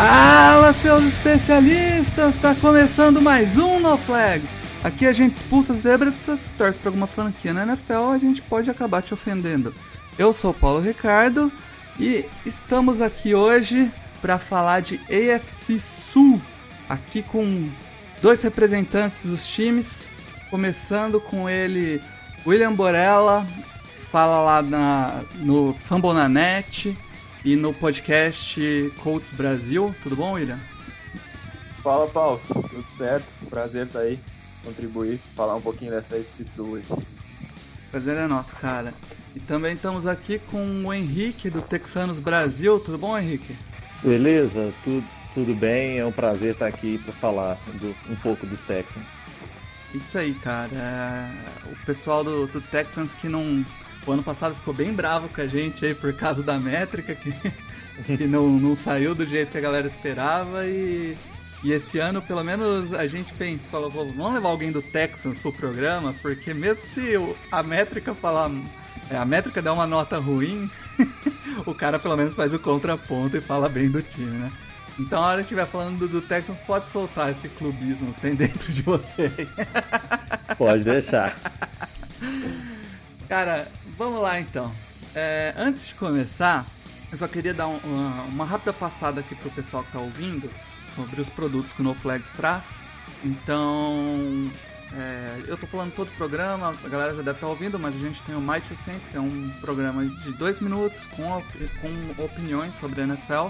Fala, seus especialistas! Tá começando mais um No Flags. Aqui a gente expulsa zebras se torce pra alguma franquia na NFL, a gente pode acabar te ofendendo. Eu sou Paulo Ricardo e estamos aqui hoje para falar de AFC Sul, aqui com dois representantes dos times, começando com ele, William Borella, fala lá na, no Fambonanet e no podcast Colts Brasil. Tudo bom, William? Fala, Paulo. Tudo certo? Prazer estar aí, contribuir, falar um pouquinho dessa FC Sul aí. Prazer é nosso, cara. E também estamos aqui com o Henrique do Texanos Brasil. Tudo bom, Henrique? Beleza, tudo, tudo bem. É um prazer estar aqui para falar do, um pouco dos Texans. Isso aí, cara. É, O pessoal do, do Texans que não. O ano passado ficou bem bravo com a gente aí por causa da métrica, que, que não, não saiu do jeito que a galera esperava. E, e esse ano, pelo menos, a gente pensa, falou, "Pô, vamos levar alguém do Texans pro programa, porque mesmo se a métrica falar. é, A métrica der uma nota ruim, o cara pelo menos faz o contraponto e fala bem do time, né? Então, a hora que estiver falando do, do Texans, pode soltar esse clubismo que tem dentro de você. Pode deixar. Cara, vamos lá então. É, antes de começar, eu só queria dar um- uma, uma rápida passada aqui pro pessoal que tá ouvindo sobre os produtos que o NoFlags traz. Então, é, eu tô falando todo o programa, a galera já deve estar ouvindo, mas a gente tem o My Two Cents, que é um programa de dois minutos com, op- com opiniões sobre a NFL.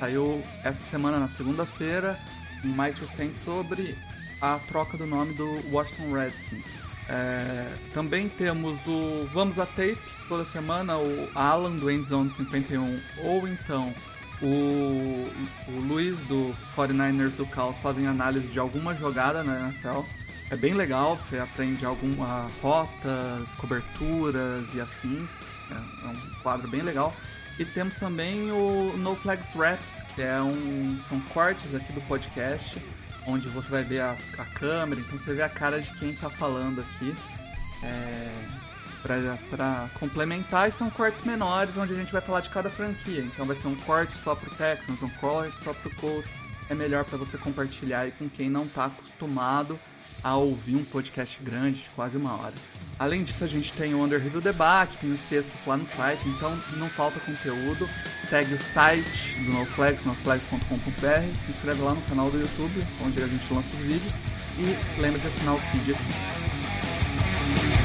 Saiu essa semana, na segunda-feira, um My Two Cents sobre a troca do nome do Washington Redskins. É, também temos o Vamos a Tape, toda semana, o Alan do Endzone 51, ou então o, o Luiz do 49ers do Caos fazem análise de alguma jogada na NFL. É bem legal, você aprende algumas rotas, coberturas e afins. É, é um quadro bem legal. E temos também o No Flags Raps, que é um, são cortes aqui do podcast, onde você vai ver a, a câmera, então você vê a cara de quem tá falando aqui. É, pra complementar, e são cortes menores, onde a gente vai falar de cada franquia. Então vai ser um corte só pro Texans, um corte só pro Colts. É melhor para você compartilhar aí com quem não tá acostumado a ouvir um podcast grande de quase uma hora. Além disso, a gente tem o Underhill do Debate, tem os textos lá no site, então não falta conteúdo. Segue o site do NoFlags, noflags.com.br, se inscreve lá no canal do YouTube, onde a gente lança os vídeos, e lembra de assinar o feed aqui.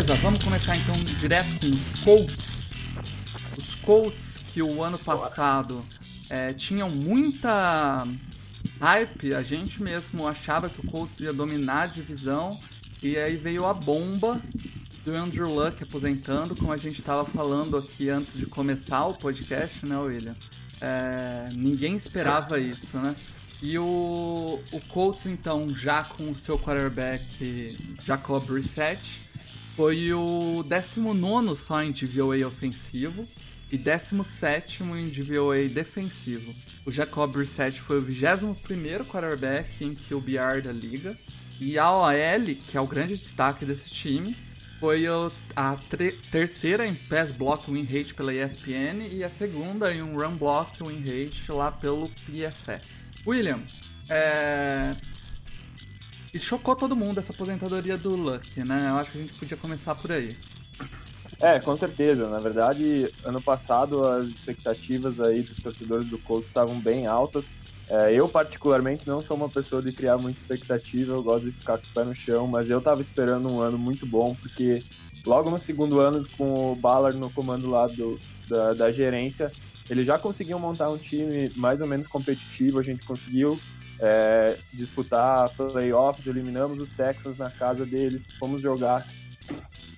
Beleza, vamos começar então direto com os Colts. Os Colts que o ano passado é, tinham muita hype, a gente mesmo achava que o Colts ia dominar a divisão, e aí veio a bomba do Andrew Luck aposentando, como a gente estava falando aqui antes de começar o podcast, né, William? É, ninguém esperava isso, né? E o, o Colts, então, já com o seu quarterback Jacob Brissett, foi o 19 só em DVOA ofensivo e 17 em DVOA defensivo. O Jacob Brissett foi o 21º quarterback em QBR da liga. E a OL, que é o grande destaque desse time, foi a terceira em Pass Block Win Rate pela ESPN e a segunda em um Run Block Win Rate lá pelo PFF. William, é... E chocou todo mundo essa aposentadoria do Luck, né? Eu acho que a gente podia começar por aí. É, com certeza. Na verdade, ano passado as expectativas aí dos torcedores do Colts estavam bem altas. É, eu, particularmente, não sou uma pessoa de criar muita expectativa, eu gosto de ficar com o pé no chão, mas eu tava esperando um ano muito bom, porque logo no segundo ano, com o Ballard no comando lá do, da, da gerência, eles já conseguiam montar um time mais ou menos competitivo, a gente conseguiu é, disputar playoffs, eliminamos os Texans na casa deles, fomos jogar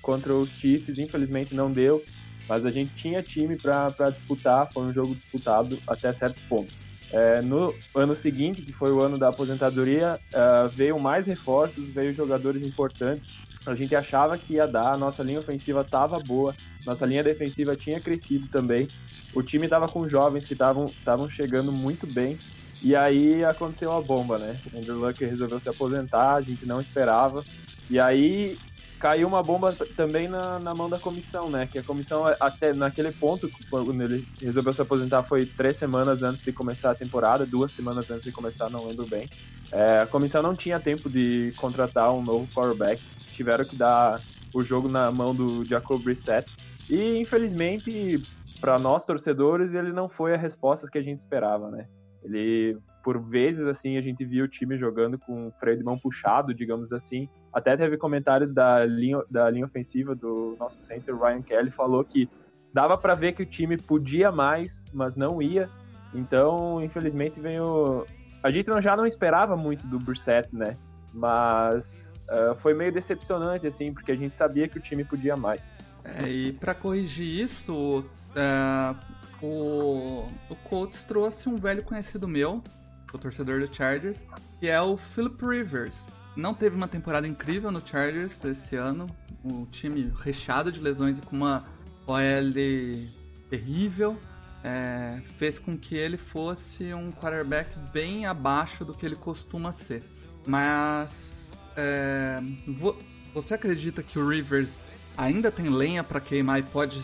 contra os Chiefs, infelizmente não deu, mas a gente tinha time para disputar, foi um jogo disputado até certo ponto. É, no ano seguinte, que foi o ano da aposentadoria, uh, veio mais reforços, veio jogadores importantes. A gente achava que ia dar, nossa linha ofensiva estava boa, nossa linha defensiva tinha crescido também. O time estava com jovens que estavam chegando muito bem. E aí aconteceu a bomba, né? Andrew Luck resolveu se aposentar, a gente não esperava. E aí caiu uma bomba também na, na mão da comissão, né? Que a comissão, até naquele ponto, quando ele resolveu se aposentar, foi três semanas antes de começar a temporada, duas semanas antes de começar, não lembro bem. É, a comissão não tinha tempo de contratar um novo quarterback, tiveram que dar o jogo na mão do Jacob Brissett. E, infelizmente, para nós torcedores, ele não foi a resposta que a gente esperava, né? Ele, por vezes, assim, a gente viu o time jogando com o freio de mão puxado, digamos assim, até teve comentários da linha, da linha ofensiva do nosso center, Ryan Kelly, falou que dava para ver que o time podia mais, mas não ia. Então, infelizmente, veio. A gente já não esperava muito do Brissett, né? Mas uh, foi meio decepcionante, assim, porque a gente sabia que o time podia mais. É, e para corrigir isso, uh, o, o Colts trouxe um velho conhecido meu, o torcedor do Chargers, que é o Philip Rivers não teve uma temporada incrível no Chargers esse ano. Um time recheado de lesões e com uma OL terrível. É, fez com que ele fosse um quarterback bem abaixo do que ele costuma ser. Mas é, vo, você acredita que o Rivers ainda tem lenha para queimar e pode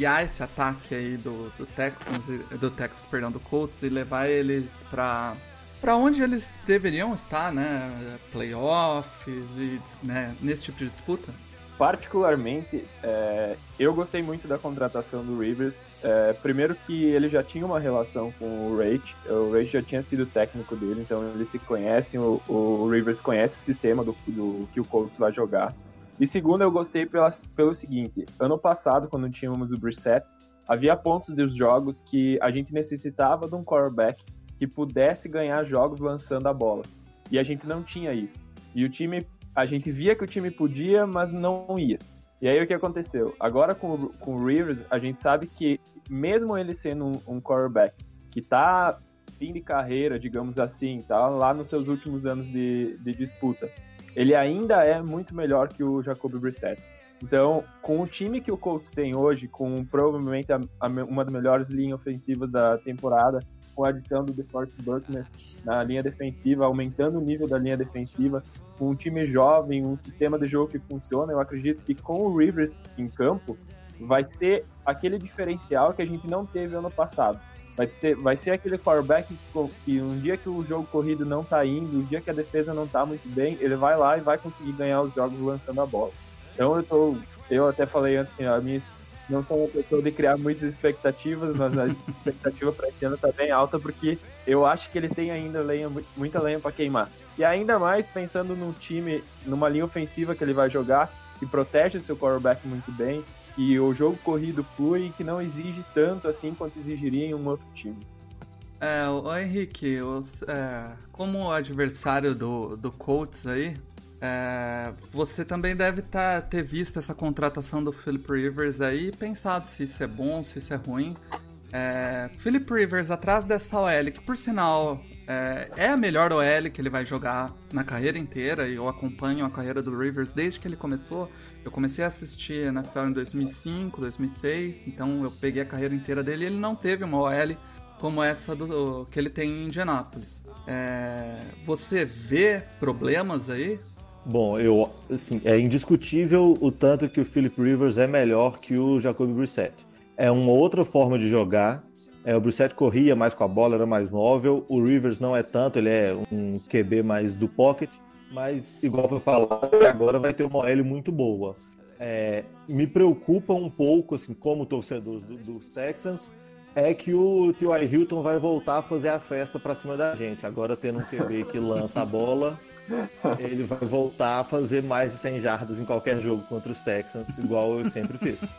guiar esse ataque aí do, do Texans, do Texas, perdão, do Colts e levar eles para para onde eles deveriam estar, né? Playoffs e né, nesse tipo de disputa? Particularmente, é, eu gostei muito da contratação do Rivers. É, primeiro que ele já tinha uma relação com o Rage, o Rage já tinha sido técnico dele, então eles se conhecem, o, o Rivers conhece o sistema do, do, que o Colts vai jogar. E segundo, eu gostei pelas, pelo seguinte, ano passado, quando tínhamos o Brissett, havia pontos dos jogos que a gente necessitava de um quarterback que pudesse ganhar jogos lançando a bola. E a gente não tinha isso. E o time, a gente via que o time podia, mas não ia. E aí o que aconteceu? Agora com, com o Rivers, a gente sabe que mesmo ele sendo um, um quarterback que tá fim de carreira, digamos assim, tá lá nos seus últimos anos de, de disputa, ele ainda é muito melhor que o Jacoby Brissett. Então, com o time que o Colts tem hoje, com provavelmente a, a, uma das melhores linhas ofensivas da temporada, com a adição do DeForest Buckner na linha defensiva, aumentando o nível da linha defensiva, com um time jovem, um sistema de jogo que funciona, eu acredito que com o Rivers em campo, vai ter aquele diferencial que a gente não teve ano passado. Vai, ter, vai ser aquele quarterback que um dia que o jogo corrido não tá indo, um dia que a defesa não tá muito bem, ele vai lá e vai conseguir ganhar os jogos lançando a bola. Então eu tô, eu até falei antes, a minha não sou uma pessoa de criar muitas expectativas, mas a expectativa para esse ano tá bem alta, porque eu acho que ele tem ainda lenha, muita lenha para queimar. E ainda mais pensando num time, numa linha ofensiva que ele vai jogar, que protege seu quarterback muito bem, que o jogo corrido flui e que não exige tanto assim quanto exigiria em um outro time. É, o Henrique, os, é, como adversário do, do Colts aí, é, você também deve tá, ter visto essa contratação do Philip Rivers aí e pensado se isso é bom, se isso é ruim. É, Philip Rivers atrás dessa OL, que por sinal é, é, a melhor OL que ele vai jogar na carreira inteira, e eu acompanho a carreira do Rivers desde que ele começou. Eu comecei a assistir na NFL em 2005, 2006, então eu peguei a carreira inteira dele e ele não teve uma OL como essa do, que ele tem em Indianápolis. É, você vê problemas aí Bom, eu, assim, é indiscutível o tanto que o Philip Rivers é melhor que o Jacoby Brissett. É uma outra forma de jogar. É, o Brissett corria mais com a bola, era mais móvel. O Rivers não é tanto, ele é um QB mais do pocket. Mas, igual foi falado, agora vai ter uma OL muito boa. É, me preocupa um pouco, assim, como torcedor do, dos Texans, é que o T.Y. Hilton vai voltar a fazer a festa pra cima da gente. Agora tendo um QB que lança a bola, ele vai voltar a fazer mais de 100 jardas em qualquer jogo contra os Texans, igual eu sempre fiz.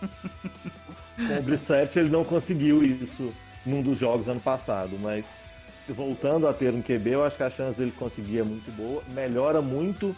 Com o Brissett ele não conseguiu isso num dos jogos ano passado, mas voltando a ter um QB, eu acho que a chance dele conseguir é muito boa. Melhora muito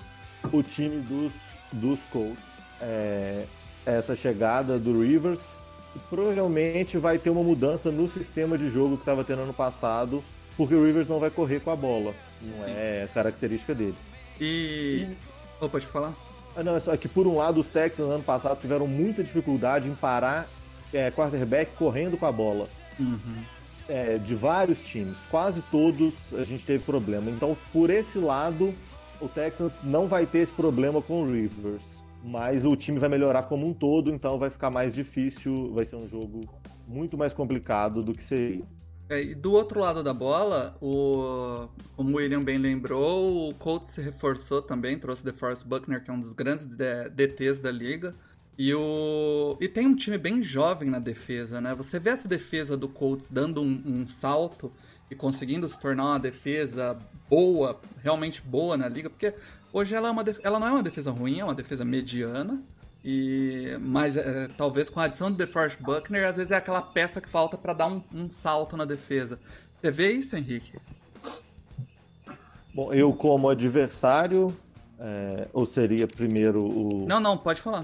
o time dos, dos Colts. É, essa chegada do Rivers provavelmente vai ter uma mudança no sistema de jogo que estava tendo ano passado, porque o Rivers não vai correr com a bola. Não é característica dele. E. e... Oh, pode falar? Ah, não, é só que por um lado os Texans ano passado tiveram muita dificuldade em parar é, quarterback correndo com a bola. Uhum. É, de vários times, quase todos a gente teve problema. Então, por esse lado, o Texans não vai ter esse problema com o Rivers mas o time vai melhorar como um todo, então vai ficar mais difícil, vai ser um jogo muito mais complicado do que seria. É, e do outro lado da bola, o, como o William bem lembrou, o Colts se reforçou também, trouxe o DeForest Buckner, que é um dos grandes DTs da liga. E, o, e tem um time bem jovem na defesa, né? Você vê essa defesa do Colts dando um, um salto e conseguindo se tornar uma defesa boa, realmente boa na liga, porque Hoje ela, é uma ela não é uma defesa ruim, é uma defesa mediana. E, mas é, talvez com a adição do DeForest Buckner, às vezes é aquela peça que falta para dar um, um, salto na defesa. Você vê isso, Henrique? Bom, eu como adversário, é, ou seria primeiro o. Não, não, pode falar.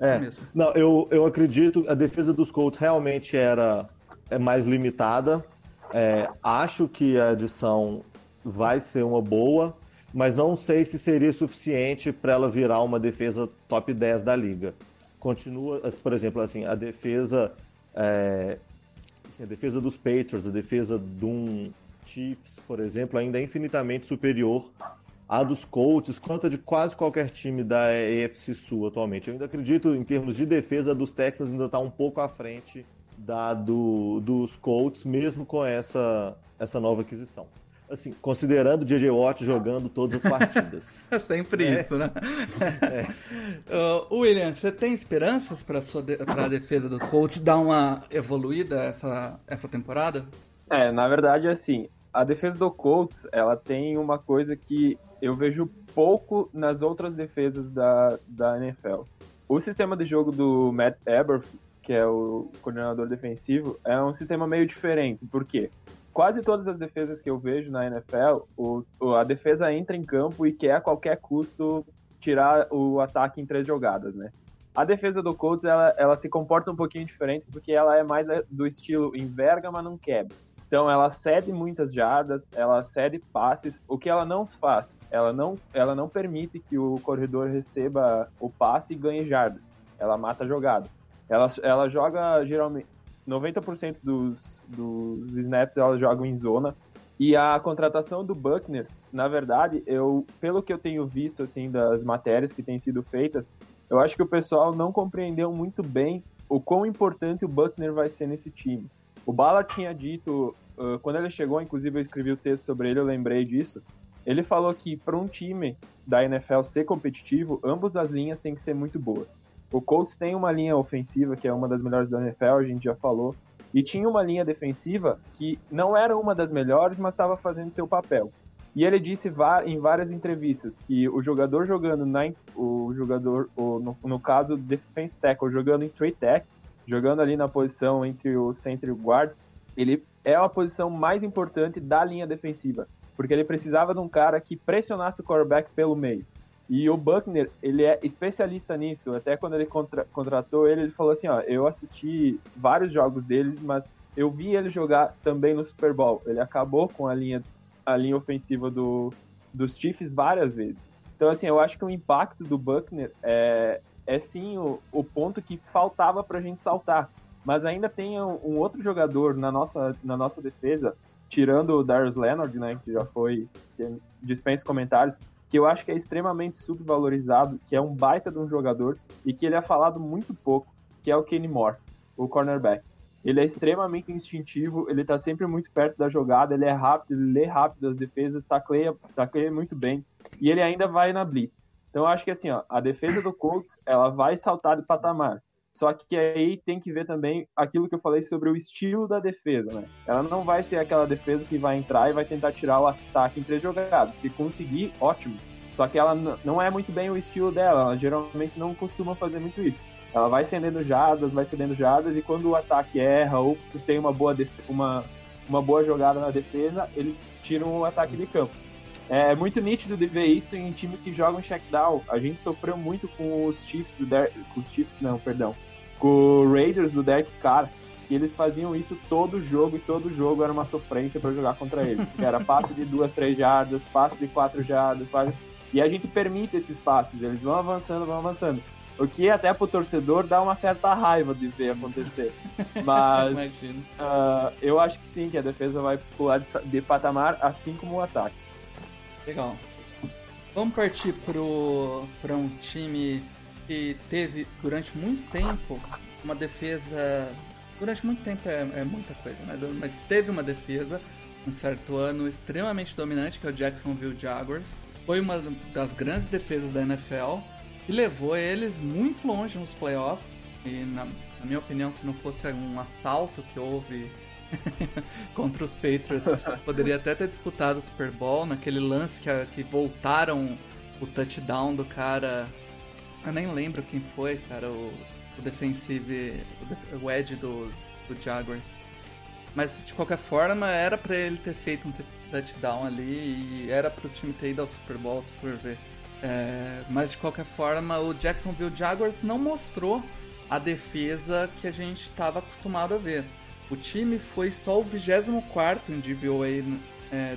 É, é mesmo. Não, eu, eu acredito a defesa dos Colts realmente era é mais limitada. É, acho que a adição vai ser uma boa mas não sei se seria suficiente para ela virar uma defesa top 10 da liga. Continua, por exemplo, assim, a defesa. É, assim, a defesa dos Patriots, a defesa do Chiefs, por exemplo, ainda é infinitamente superior à dos Colts, quanto a de quase qualquer time da AFC Sul atualmente. Eu ainda acredito, em termos de defesa, dos Texans ainda está um pouco à frente da do, dos Colts, mesmo com essa, essa nova aquisição assim, considerando o J.J. Watt jogando todas as partidas. é sempre é. isso, né? é. uh, William, você tem esperanças para de, a defesa do Colts dar uma evoluída essa, essa temporada? É, na verdade, assim, a defesa do Colts, ela tem uma coisa que eu vejo pouco nas outras defesas da, da NFL. O sistema de jogo do Matt Eberflus, que é o coordenador defensivo, é um sistema meio diferente. Por quê? quase todas as defesas que eu vejo na NFL, o, a defesa entra em campo e quer a qualquer custo tirar o ataque em três jogadas, né? A defesa do Colts, ela, ela se comporta um pouquinho diferente porque ela é mais do estilo enverga, mas não quebra. Então ela cede muitas jardas, ela cede passes. O que ela não faz? Ela não, ela não permite que o corredor receba o passe e ganhe jardas. Ela mata a jogada. Ela, ela joga geralmente 90% dos, dos snaps elas jogam em zona. E a contratação do Buckner, na verdade, eu, pelo que eu tenho visto assim das matérias que têm sido feitas, eu acho que o pessoal não compreendeu muito bem o quão importante o Buckner vai ser nesse time. O Ballard tinha dito, uh, quando ele chegou, inclusive eu escrevi o texto sobre ele, eu lembrei disso. Ele falou que para um time da NFL ser competitivo, ambas as linhas têm que ser muito boas. O Colts tem uma linha ofensiva que é uma das melhores da NFL, a gente já falou, e tinha uma linha defensiva que não era uma das melhores, mas estava fazendo seu papel. E ele disse em várias entrevistas que o jogador jogando na, o jogador, no caso defense tackle, jogando em trade tech, jogando ali na posição entre o center e o guard, ele é a posição mais importante da linha defensiva, porque ele precisava de um cara que pressionasse o quarterback pelo meio. E o Buckner, ele é especialista nisso. Até quando ele contra, contratou ele, ele falou assim, ó, eu assisti vários jogos deles, mas eu vi ele jogar também no Super Bowl. Ele acabou com a linha, a linha ofensiva do, dos Chiefs várias vezes. Então, assim, eu acho que o impacto do Buckner é, é sim o, o ponto que faltava pra gente saltar. Mas ainda tem um, um outro jogador na nossa, na nossa defesa, tirando o Darius Leonard, né, que já foi, que dispensa comentários, que eu acho que é extremamente subvalorizado, que é um baita de um jogador e que ele é falado muito pouco, que é o Kenny Moore, o cornerback. Ele é extremamente instintivo, ele tá sempre muito perto da jogada, ele é rápido, ele lê rápido as defesas, tacleia, tacleia muito bem, e ele ainda vai na blitz. Então eu acho que assim, ó, a defesa do Colts, ela vai saltar de patamar. Só que aí tem que ver também aquilo que eu falei sobre o estilo da defesa, né? Ela não vai ser aquela defesa que vai entrar e vai tentar tirar o ataque em três jogadas. Se conseguir, ótimo. Só que ela não é muito bem o estilo dela, ela geralmente não costuma fazer muito isso. Ela vai cedendo jadas, vai cedendo jadas, e quando o ataque erra ou tem uma boa, uma, uma boa jogada na defesa, eles tiram o ataque de campo. É muito nítido de ver isso em times que jogam check down. A gente sofreu muito com os Chiefs do Der com os Chiefs, não, perdão, com o Raiders do Derek Carr, que eles faziam isso todo jogo e todo jogo era uma sofrência para jogar contra eles. Era passe de duas, três jardas, passe de quatro jardas, passe... e a gente permite esses passes, eles vão avançando, vão avançando. O que até pro torcedor dá uma certa raiva de ver acontecer. Mas uh, eu acho que sim, que a defesa vai pular de patamar, assim como o ataque. Legal. Vamos partir para um time que teve durante muito tempo uma defesa. Durante muito tempo é, é muita coisa, né? Mas teve uma defesa, um certo ano, extremamente dominante, que é o Jacksonville Jaguars. Foi uma das grandes defesas da NFL e levou eles muito longe nos playoffs. E, na, na minha opinião, se não fosse um assalto que houve contra os Patriots. Poderia até ter disputado o Super Bowl naquele lance que, que voltaram o touchdown do cara. Eu nem lembro quem foi, cara, o, o defensive, o, edge do, do Jaguars. Mas de qualquer forma, era para ele ter feito um touchdown ali e era para o time ter ido ao Super Bowl, se for ver. É, mas de qualquer forma, o Jacksonville Jaguars não mostrou a defesa que a gente estava acostumado a ver. O time foi só o 24 em DVOA, é,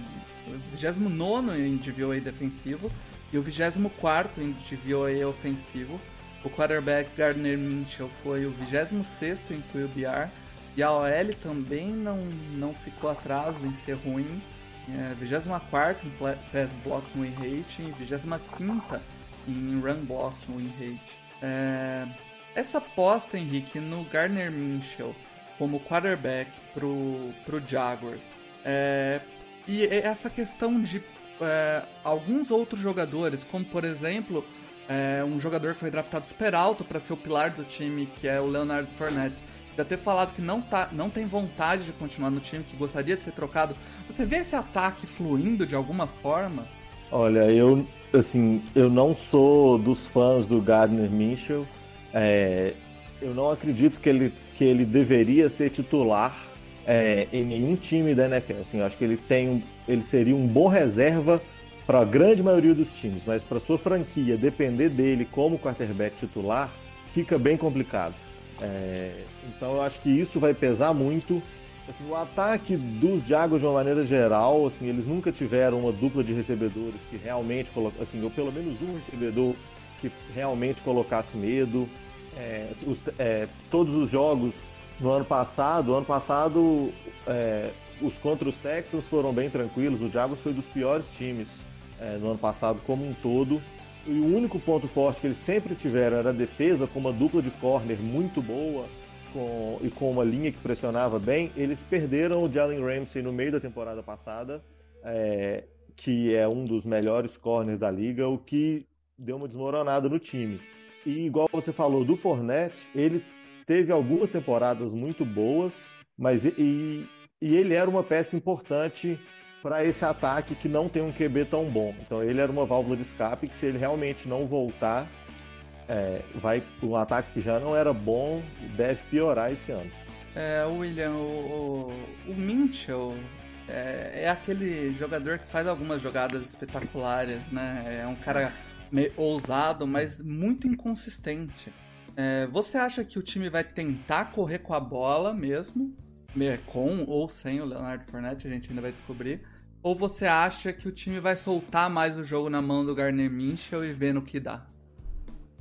29 em DVOA defensivo e o 24 em DVOA ofensivo. O quarterback Gardner Mitchell foi o 26 em QBR e a OL também não, não ficou atrás em ser ruim. É, 24 em pass block win rate e 25 em run block win rate. É, essa aposta, Henrique, no Gardner Mitchell como quarterback pro, pro Jaguars. É, e essa questão de é, alguns outros jogadores, como por exemplo é, um jogador que foi draftado super alto para ser o pilar do time, que é o Leonardo Fournette, já ter falado que não, tá, não tem vontade de continuar no time, que gostaria de ser trocado. Você vê esse ataque fluindo de alguma forma? Olha, eu assim, eu não sou dos fãs do Gardner Minshew. É, eu não acredito que ele, que ele deveria ser titular é, em nenhum time da NFL. Assim, eu acho que ele tem, ele seria um bom reserva para a grande maioria dos times, mas para sua franquia depender dele como quarterback titular fica bem complicado. É, então eu acho que isso vai pesar muito. Assim, o ataque dos Jaguars de uma maneira geral, assim, eles nunca tiveram uma dupla de recebedores que realmente assim, ou pelo menos um recebedor que realmente colocasse medo. É, os, é, todos os jogos no ano passado, ano passado é, os contra os Texans foram bem tranquilos, o Jaguars foi dos piores times é, no ano passado como um todo. E o único ponto forte que eles sempre tiveram era a defesa, com uma dupla de corner muito boa com, e com uma linha que pressionava bem. Eles perderam o Jalen Ramsey no meio da temporada passada, é, que é um dos melhores corners da liga, o que deu uma desmoronada no time. E igual você falou do Fornette, ele teve algumas temporadas muito boas, mas e, e ele era uma peça importante para esse ataque que não tem um QB tão bom. Então ele era uma válvula de escape que se ele realmente não voltar, é, vai um ataque que já não era bom deve piorar esse ano. É, William, o, o, o Minchel é, é, aquele jogador que faz algumas jogadas espetaculares, né? É um cara ousado, mas muito inconsistente. É, você acha que o time vai tentar correr com a bola mesmo, com ou sem o Leonardo Fournette, a gente ainda vai descobrir? Ou você acha que o time vai soltar mais o jogo na mão do Garner Minchel e ver no que dá?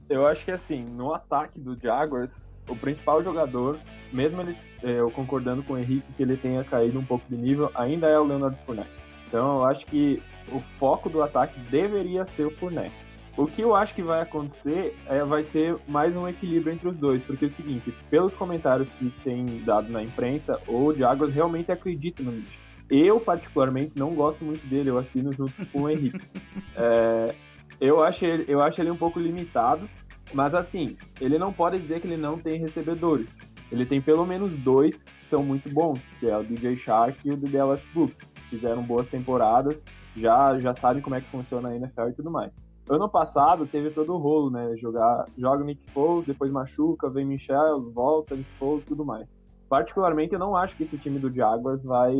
Eu acho que assim, no ataque do Jaguars, o principal jogador, mesmo ele, é, eu concordando com o Henrique que ele tenha caído um pouco de nível, ainda é o Leonardo Fournette. Então eu acho que o foco do ataque deveria ser o Fournette. O que eu acho que vai acontecer é, vai ser mais um equilíbrio entre os dois, porque é o seguinte, pelos comentários que tem dado na imprensa, o Jaguars realmente acredita no Mitchell. Eu, particularmente, não gosto muito dele, eu assino junto com o Henrique. É, eu, acho ele, eu acho ele um pouco limitado, mas assim, ele não pode dizer que ele não tem recebedores. Ele tem pelo menos dois que são muito bons, que é o DJ Shark e o DJ Westbrook. Fizeram boas temporadas, já, já sabem como é que funciona a NFL e tudo mais. Ano passado teve todo o rolo, né? Jogar, joga Nick Foles, depois machuca, vem Michel, volta, Nick Foles tudo mais. Particularmente, eu não acho que esse time do Jaguars vai,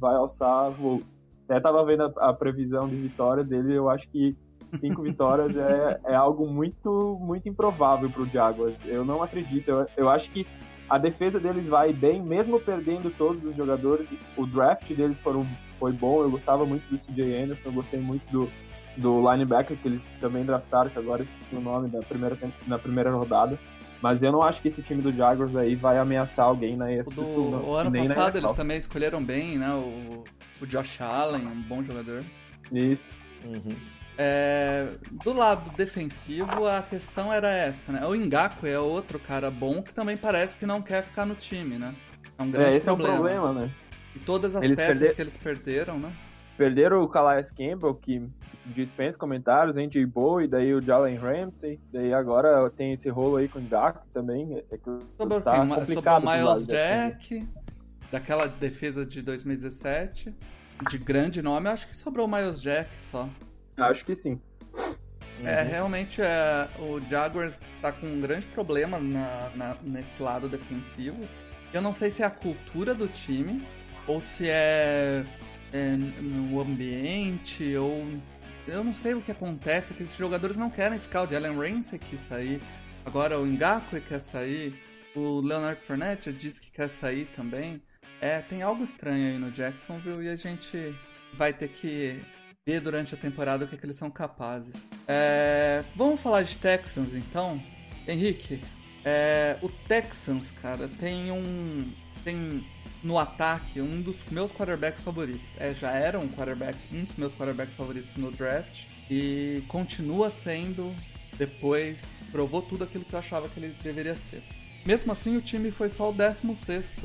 vai alçar voos. Até tava vendo a, a previsão de vitória dele, eu acho que cinco vitórias é, é algo muito, muito improvável para o Jaguars. Eu não acredito. Eu, eu acho que a defesa deles vai bem, mesmo perdendo todos os jogadores. O draft deles foram, foi bom. Eu gostava muito do CJ Anderson, eu gostei muito do, do linebacker que eles também draftaram, que agora esqueci o nome da primeira, na primeira rodada. Mas eu não acho que esse time do Jaguars aí vai ameaçar alguém na EFC do, Sul. Não, o ano passado eles também escolheram bem, né? O, o Josh Allen, um bom jogador. Isso. Uhum. É, do lado defensivo, a questão era essa, né? O Ngaku é outro cara bom que também parece que não quer ficar no time, né? É um grande é, esse problema. é o problema, né? E todas as eles peças perder... que eles perderam, né? Perderam o Calais Campbell, que dispensa comentários, Andy Bowie, daí o Jalen Ramsey, daí agora tem esse rolo aí com o Ngaku também. É que sobrou, tá quem? sobrou o Miles Jack, daquela defesa de 2017, de grande nome, acho que sobrou o Miles Jack só. Acho que sim. É, uhum. realmente é, o Jaguars está com um grande problema na, na, nesse lado defensivo. Eu não sei se é a cultura do time ou se é, é no ambiente ou eu não sei o que acontece, que esses jogadores não querem ficar. O Jalen Ramsey quis sair, agora o Ngakwe quer sair, o Leonard Fournette disse que quer sair também. É, tem algo estranho aí no Jacksonville e a gente vai ter que ver durante a temporada o que, é que eles são capazes. É, vamos falar de Texans então? Henrique, é, o Texans, cara, tem um. Tem no ataque um dos meus quarterbacks favoritos. É, já era um quarterback, um dos meus quarterbacks favoritos no draft. E continua sendo, depois, provou tudo aquilo que eu achava que ele deveria ser. Mesmo assim, o time foi só o 16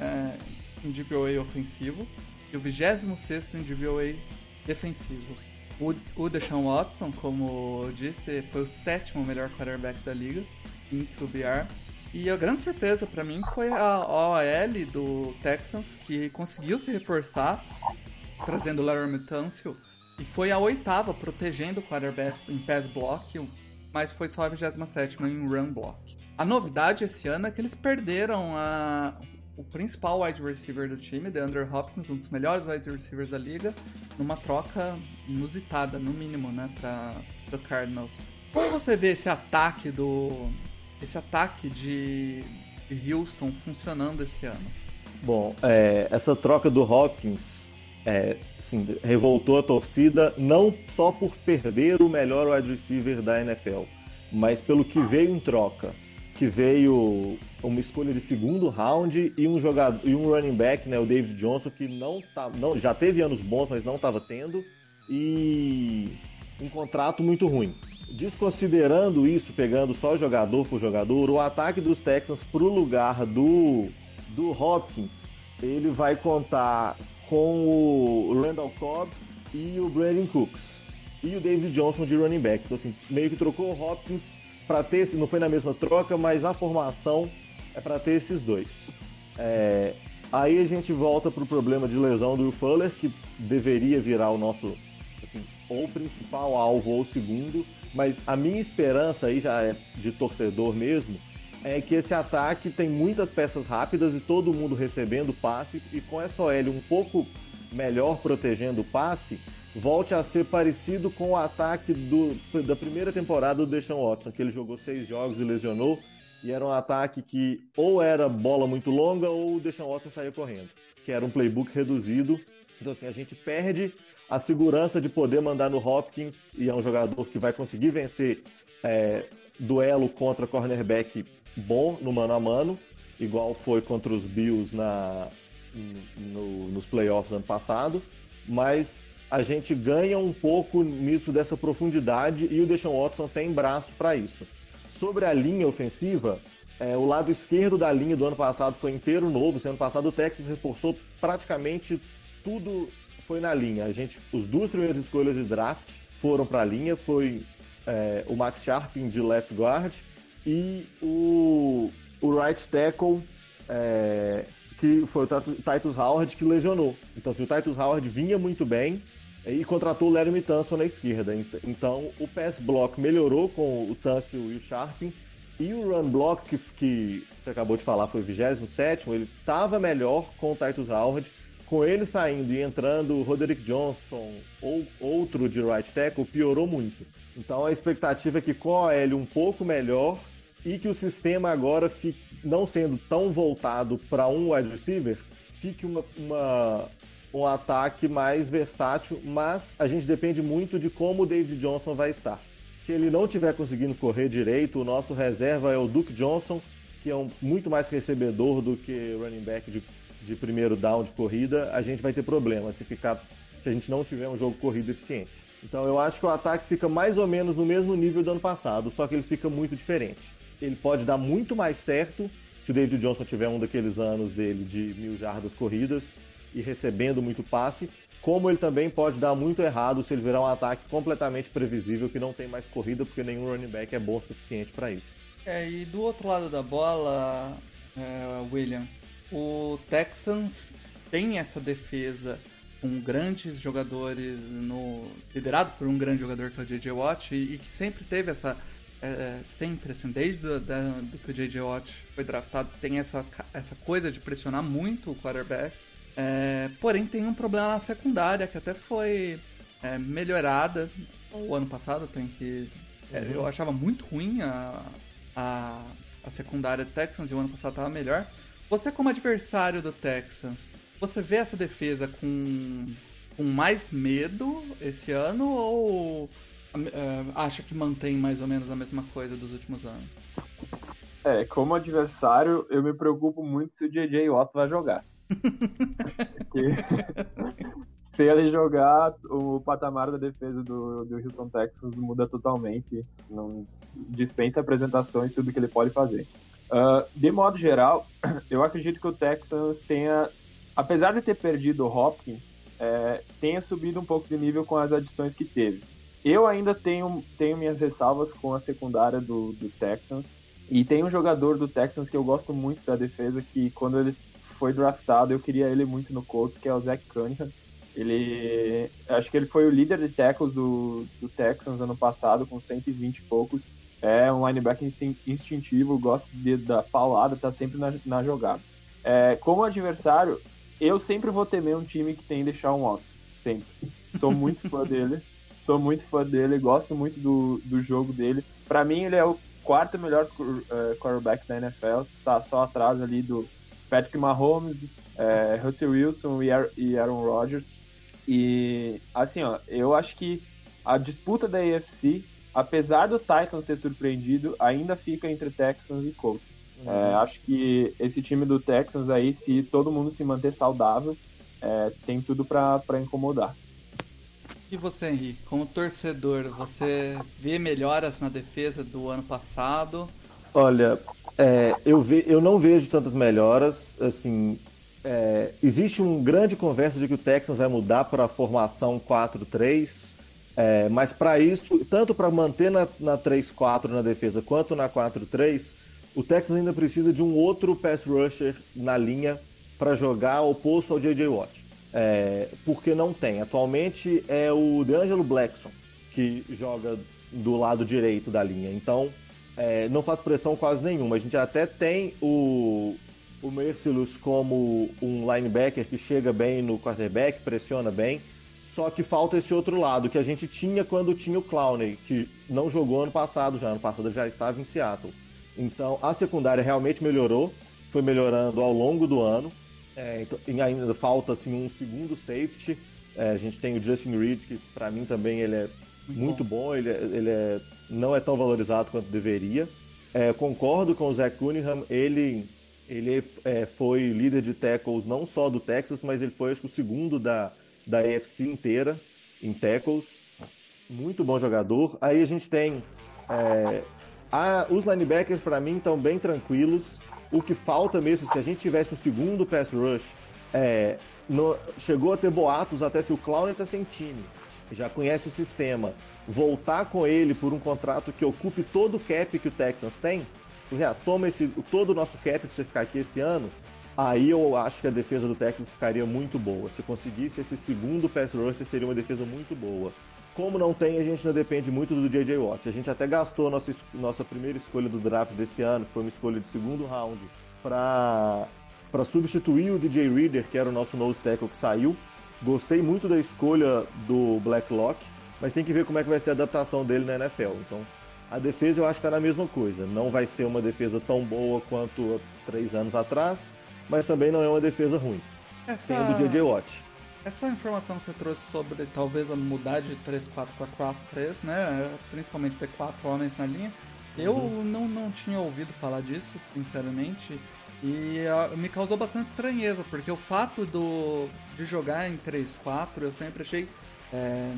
é, em DVOA ofensivo e o 26 em DVOA defensivo. O, o Deshaun Watson, como eu disse, foi o sétimo melhor quarterback da liga em QBR. E a grande surpresa para mim foi a OL do Texans, que conseguiu se reforçar, trazendo o Larry Tunsil, e foi a oitava protegendo o quarterback em pass block, mas foi só a 27 em run block. A novidade esse ano é que eles perderam a, o principal wide receiver do time, DeAndre Hopkins, um dos melhores wide receivers da liga, numa troca inusitada, no mínimo, né, para o Cardinals. Como você vê esse ataque do esse ataque de, Houston funcionando esse ano? Bom, é, essa troca do Hopkins é, assim, revoltou a torcida não só por perder o melhor wide receiver da NFL, mas pelo que veio em troca que veio uma escolha de segundo round e um jogador e um running back, né, o David Johnson, que não tá, não já teve anos bons, mas não estava tendo e um contrato muito ruim. Desconsiderando isso, pegando só jogador por jogador, o ataque dos Texans para o lugar do do Hopkins, ele vai contar com o Randall Cobb e o Brandon Cooks e o David Johnson de running back. Então assim, meio que trocou o Hopkins para ter não foi na mesma troca, mas a formação é para ter esses dois. É, aí a gente volta para o problema de lesão do Fuller, que deveria virar o nosso, assim, ou principal alvo ou segundo, mas a minha esperança aí já é de torcedor mesmo, é que esse ataque tem muitas peças rápidas e todo mundo recebendo passe e com essa OL um pouco melhor protegendo o passe, volte a ser parecido com o ataque do, da primeira temporada do Deshaun Watson, que ele jogou seis jogos e lesionou, e era um ataque que ou era bola muito longa ou o Deshaun Watson saía correndo, que era um playbook reduzido. Então assim, a gente perde a segurança de poder mandar no Hopkins, e é um jogador que vai conseguir vencer é, duelo contra cornerback bom no mano a mano, igual foi contra os Bills na, no, nos playoffs ano passado, mas a gente ganha um pouco nisso dessa profundidade e o Deshaun Watson tem braço para isso. Sobre a linha ofensiva, é, o lado esquerdo da linha do ano passado foi inteiro novo. Esse ano passado o Texas reforçou praticamente tudo foi na linha. A gente, os duas primeiras escolhas de draft foram para a linha, foi é, o Max Sharping de left guard e o, o right tackle, é, que foi o Titus Howard que lesionou. Então, assim, o Titus Howard vinha muito bem e contratou o Larry Tunsil na esquerda. Então, o pass block melhorou com o Tunsil e o Sharping. E o run block, que, que você acabou de falar, foi o 27, ele estava melhor com o Titus Howard. Com ele saindo e entrando o Roderick Johnson ou outro de right tackle, piorou muito. Então a expectativa é que com a OL um pouco melhor e que o sistema agora fique, não sendo tão voltado para um wide receiver, fique uma, uma, um ataque mais versátil, mas a gente depende muito de como o David Johnson vai estar. Se ele não estiver conseguindo correr direito, o nosso reserva é o Duke Johnson, que é um muito mais recebedor do que running back de, de primeiro down de corrida, a gente vai ter problema se ficar se a gente não tiver um jogo corrido eficiente. Então eu acho que o ataque fica mais ou menos no mesmo nível do ano passado, só que ele fica muito diferente. Ele pode dar muito mais certo se o David Johnson tiver um daqueles anos dele de mil jardas corridas e recebendo muito passe, como ele também pode dar muito errado se ele virar um ataque completamente previsível que não tem mais corrida porque nenhum running back é bom o suficiente para isso. É, e do outro lado da bola, é, William, o Texans tem essa defesa com grandes jogadores, no, liderado por um grande jogador que é o J.J. Watt, e, e que sempre teve essa. É, sempre, assim, desde do, da, do que o J.J. Watt foi draftado, tem essa, essa coisa de pressionar muito o quarterback. É, porém, tem um problema na secundária que até foi é, melhorada o ano passado. Tem que. É, uhum. Eu achava muito ruim a, a, a secundária do Texans e o ano passado estava melhor. Você, como adversário do Texans, você vê essa defesa com, com mais medo esse ano ou uh, acha que mantém mais ou menos a mesma coisa dos últimos anos? É, como adversário, eu me preocupo muito se o JJ Watt vai jogar. Se ele jogar, o patamar da defesa do, do Houston Texans muda totalmente. Não dispensa apresentações, tudo que ele pode fazer. Uh, de modo geral, eu acredito que o Texans tenha, apesar de ter perdido o Hopkins, é, tenha subido um pouco de nível com as adições que teve. Eu ainda tenho, tenho minhas ressalvas com a secundária do, do Texans. E tem um jogador do Texans que eu gosto muito da defesa, que quando ele foi draftado, eu queria ele muito no Colts, que é o Zach Cunningham. Ele, acho que ele foi o líder de tackles do, do Texans ano passado, com 120 e poucos. É um linebacker instintivo, gosta de, da paulada, tá sempre na, na jogada. É, como adversário, eu sempre vou temer um time que tem deixar um alto. Sempre. Sou muito fã dele. Sou muito fã dele, gosto muito do, do jogo dele. Para mim, ele é o quarto melhor uh, quarterback da NFL. Tá só atrás ali do Patrick Mahomes, é, Russell Wilson e Aaron Rodgers. E, assim, ó, eu acho que a disputa da AFC, apesar do Titans ter surpreendido, ainda fica entre Texans e Colts. Uhum. É, acho que esse time do Texans aí, se todo mundo se manter saudável, é, tem tudo para incomodar. E você, Henrique, como torcedor, você vê melhoras na defesa do ano passado? Olha, é, eu, ve, eu não vejo tantas melhoras. Assim, é, existe uma grande conversa de que o Texans vai mudar para a formação 4-3, é, mas para isso, tanto para manter na, na 3-4 na defesa quanto na 4-3, o Texans ainda precisa de um outro pass rusher na linha para jogar oposto ao J.J. Watt. É, porque não tem. Atualmente é o DeAngelo Blackson que joga do lado direito da linha. Então, é, não faz pressão quase nenhuma. A gente até tem o, o Mercilus como um linebacker que chega bem no quarterback, pressiona bem. Só que falta esse outro lado que a gente tinha quando tinha o Clowney, que não jogou ano passado já. Ano passado ele já estava em Seattle. Então a secundária realmente melhorou, foi melhorando ao longo do ano. É, então, ainda falta assim, um segundo safety. É, a gente tem o Justin Reed, que para mim também ele é muito bom, bom ele, é, ele é não é tão valorizado quanto deveria. É, concordo com o Zach Cunningham, ele, ele é, foi líder de tackles não só do Texas, mas ele foi acho que o segundo da, da AFC inteira em tackles. Muito bom jogador. Aí a gente tem. É, a, os linebackers, para mim, estão bem tranquilos. O que falta mesmo, se a gente tivesse um segundo pass rush, é, no, chegou a ter boatos até se o Clown está sem time. já conhece o sistema, voltar com ele por um contrato que ocupe todo o cap que o Texans tem, exemplo, ah, toma esse, todo o nosso cap para você ficar aqui esse ano, aí eu acho que a defesa do Texans ficaria muito boa. Se conseguisse esse segundo pass rusher, seria uma defesa muito boa. Como não tem, a gente não depende muito do J.J. Watt. A gente até gastou nossa, nossa primeira escolha do draft desse ano, que foi uma escolha de segundo round, para substituir o DJ Reader, que era o nosso nose tackle que saiu. Gostei muito da escolha do Blacklock, mas tem que ver como é que vai ser a adaptação dele na NFL. Então, a defesa eu acho que está na mesma coisa. Não vai ser uma defesa tão boa quanto três anos atrás, mas também não é uma defesa ruim. Essa... Tem o do J.J. Watt. Essa informação que você trouxe sobre talvez a mudar de 3-4 para 4-3, né? Principalmente ter quatro homens na linha. Eu uhum. não, não tinha ouvido falar disso, sinceramente. E uh, me causou bastante estranheza, porque o fato do, de jogar em 3-4 eu sempre achei é,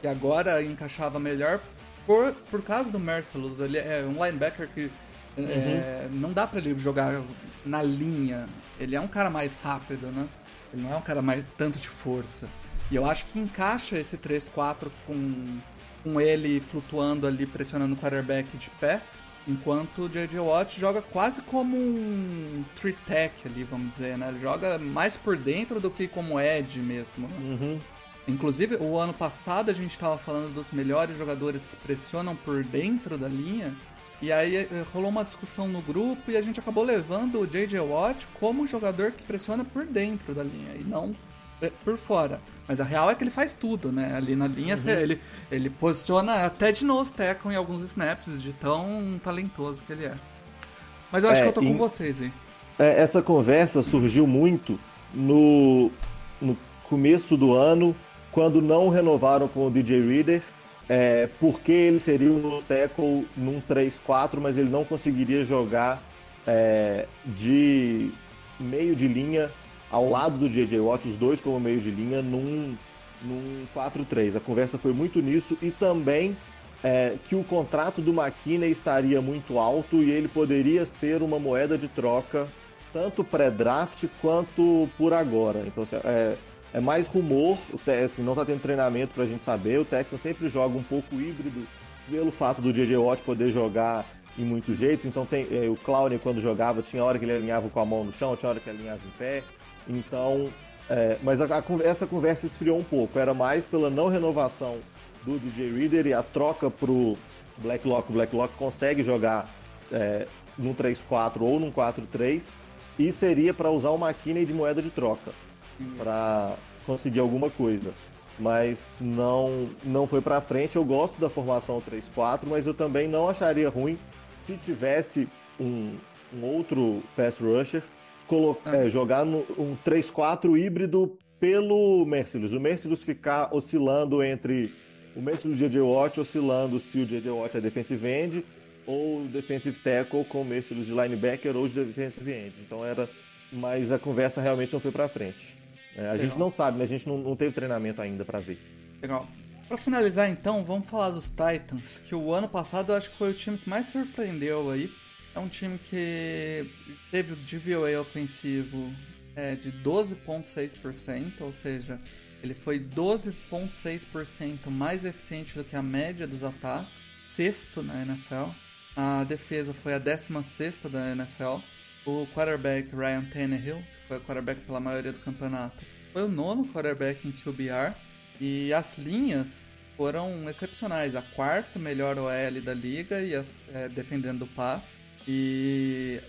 que agora encaixava melhor por, por causa do Mercilus. Ele é um linebacker que é, uhum. não dá para ele jogar na linha. Ele é um cara mais rápido, né? Ele não é um cara mais tanto de força. E eu acho que encaixa esse 3-4 com, com ele flutuando ali, pressionando o quarterback de pé, enquanto o J.J. Watt joga quase como um three tech ali, vamos dizer, né? Ele joga mais por dentro do que como edge mesmo. Né? Uhum. Inclusive, o ano passado a gente estava falando dos melhores jogadores que pressionam por dentro da linha. E aí eh, rolou uma discussão no grupo e a gente acabou levando o J.J. Watt como jogador que pressiona por dentro da linha e não eh, por fora. Mas a real é que ele faz tudo, né? Ali na linha uhum. ele, ele posiciona até de nose tackle em alguns snaps, de tão talentoso que ele é. Mas eu acho é, que eu tô com vocês aí. É, essa conversa surgiu muito no, no começo do ano, quando não renovaram com o DJ Reader é, porque ele seria um nose tackle num 3-4, mas ele não conseguiria jogar é, de meio de linha ao lado do J.J. Watt, os dois como meio de linha, num, num 4-3. A conversa foi muito nisso e também é, que o contrato do McKinney estaria muito alto e ele poderia ser uma moeda de troca tanto pré-draft quanto por agora. Então, assim, é, é mais rumor, o Texas não está tendo treinamento para a gente saber. O Texas sempre joga um pouco híbrido pelo fato do J.J. Watt poder jogar em muitos jeitos. Então tem é, o Clowney quando jogava tinha hora que ele alinhava com a mão no chão, tinha hora que ele alinhava em pé. Então, é, mas a, a, essa conversa esfriou um pouco. Era mais pela não renovação do DJ Reader e a troca pro Blacklock. O Blacklock consegue jogar é, num 3-4 ou num 4-3 e seria para usar o McKinney de moeda de troca para conseguir alguma coisa. Mas não não foi para frente. Eu gosto da formação 3-4, mas eu também não acharia ruim se tivesse um, um outro pass rusher colocar, ah. é, jogar no, um 3-4 híbrido pelo Mercilus. O Mercilus ficar oscilando entre o Mercilus e o J.J. Watt, oscilando se o J.J. Watt é defensive end ou defensive tackle com o Mercilus de linebacker ou de defensive end. Então era, mas a conversa realmente não foi para frente. É, a Legal. gente não sabe, né? A gente não, não teve treinamento ainda para ver. Legal. Para finalizar, então, vamos falar dos Titans, que o ano passado eu acho que foi o time que mais surpreendeu aí. É um time que teve o DVOA ofensivo é, de 12,6%, ou seja, ele foi 12,6% mais eficiente do que a média dos ataques, sexto na NFL. A defesa foi a 16 da NFL. O quarterback Ryan Tannehill, foi quarterback pela maioria do campeonato, foi o nono quarterback em QBR. E as linhas foram excepcionais. A quarta melhor OL da liga e as, é, defendendo o passe. E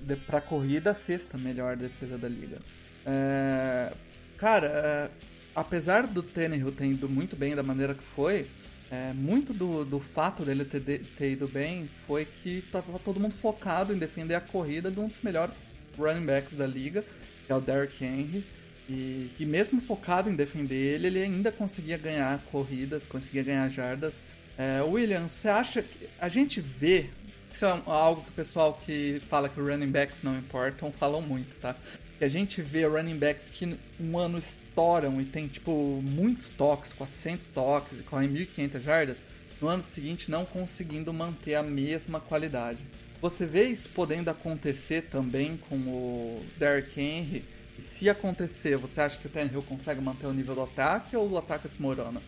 de, pra corrida, a sexta melhor defesa da liga. É, cara, é, apesar do Tannehill ter ido muito bem da maneira que foi, é, muito do, do fato dele ter, ter ido bem foi que estava todo mundo focado em defender a corrida de um dos melhores running backs da liga, que é o Derrick Henry. E que mesmo focado em defender ele, ele ainda conseguia ganhar corridas, conseguia ganhar jardas. É, William, você acha que a gente vê isso é algo que o pessoal que fala que running backs não importam falam muito, tá? E a gente vê running backs que um ano estouram e tem, tipo, muitos toques, 400 toques e correm 1.500 jardas, no ano seguinte não conseguindo manter a mesma qualidade. Você vê isso podendo acontecer também com o Derrick Henry? E se acontecer, você acha que o Tannehill consegue manter o nível do ataque ou o ataque desmorona?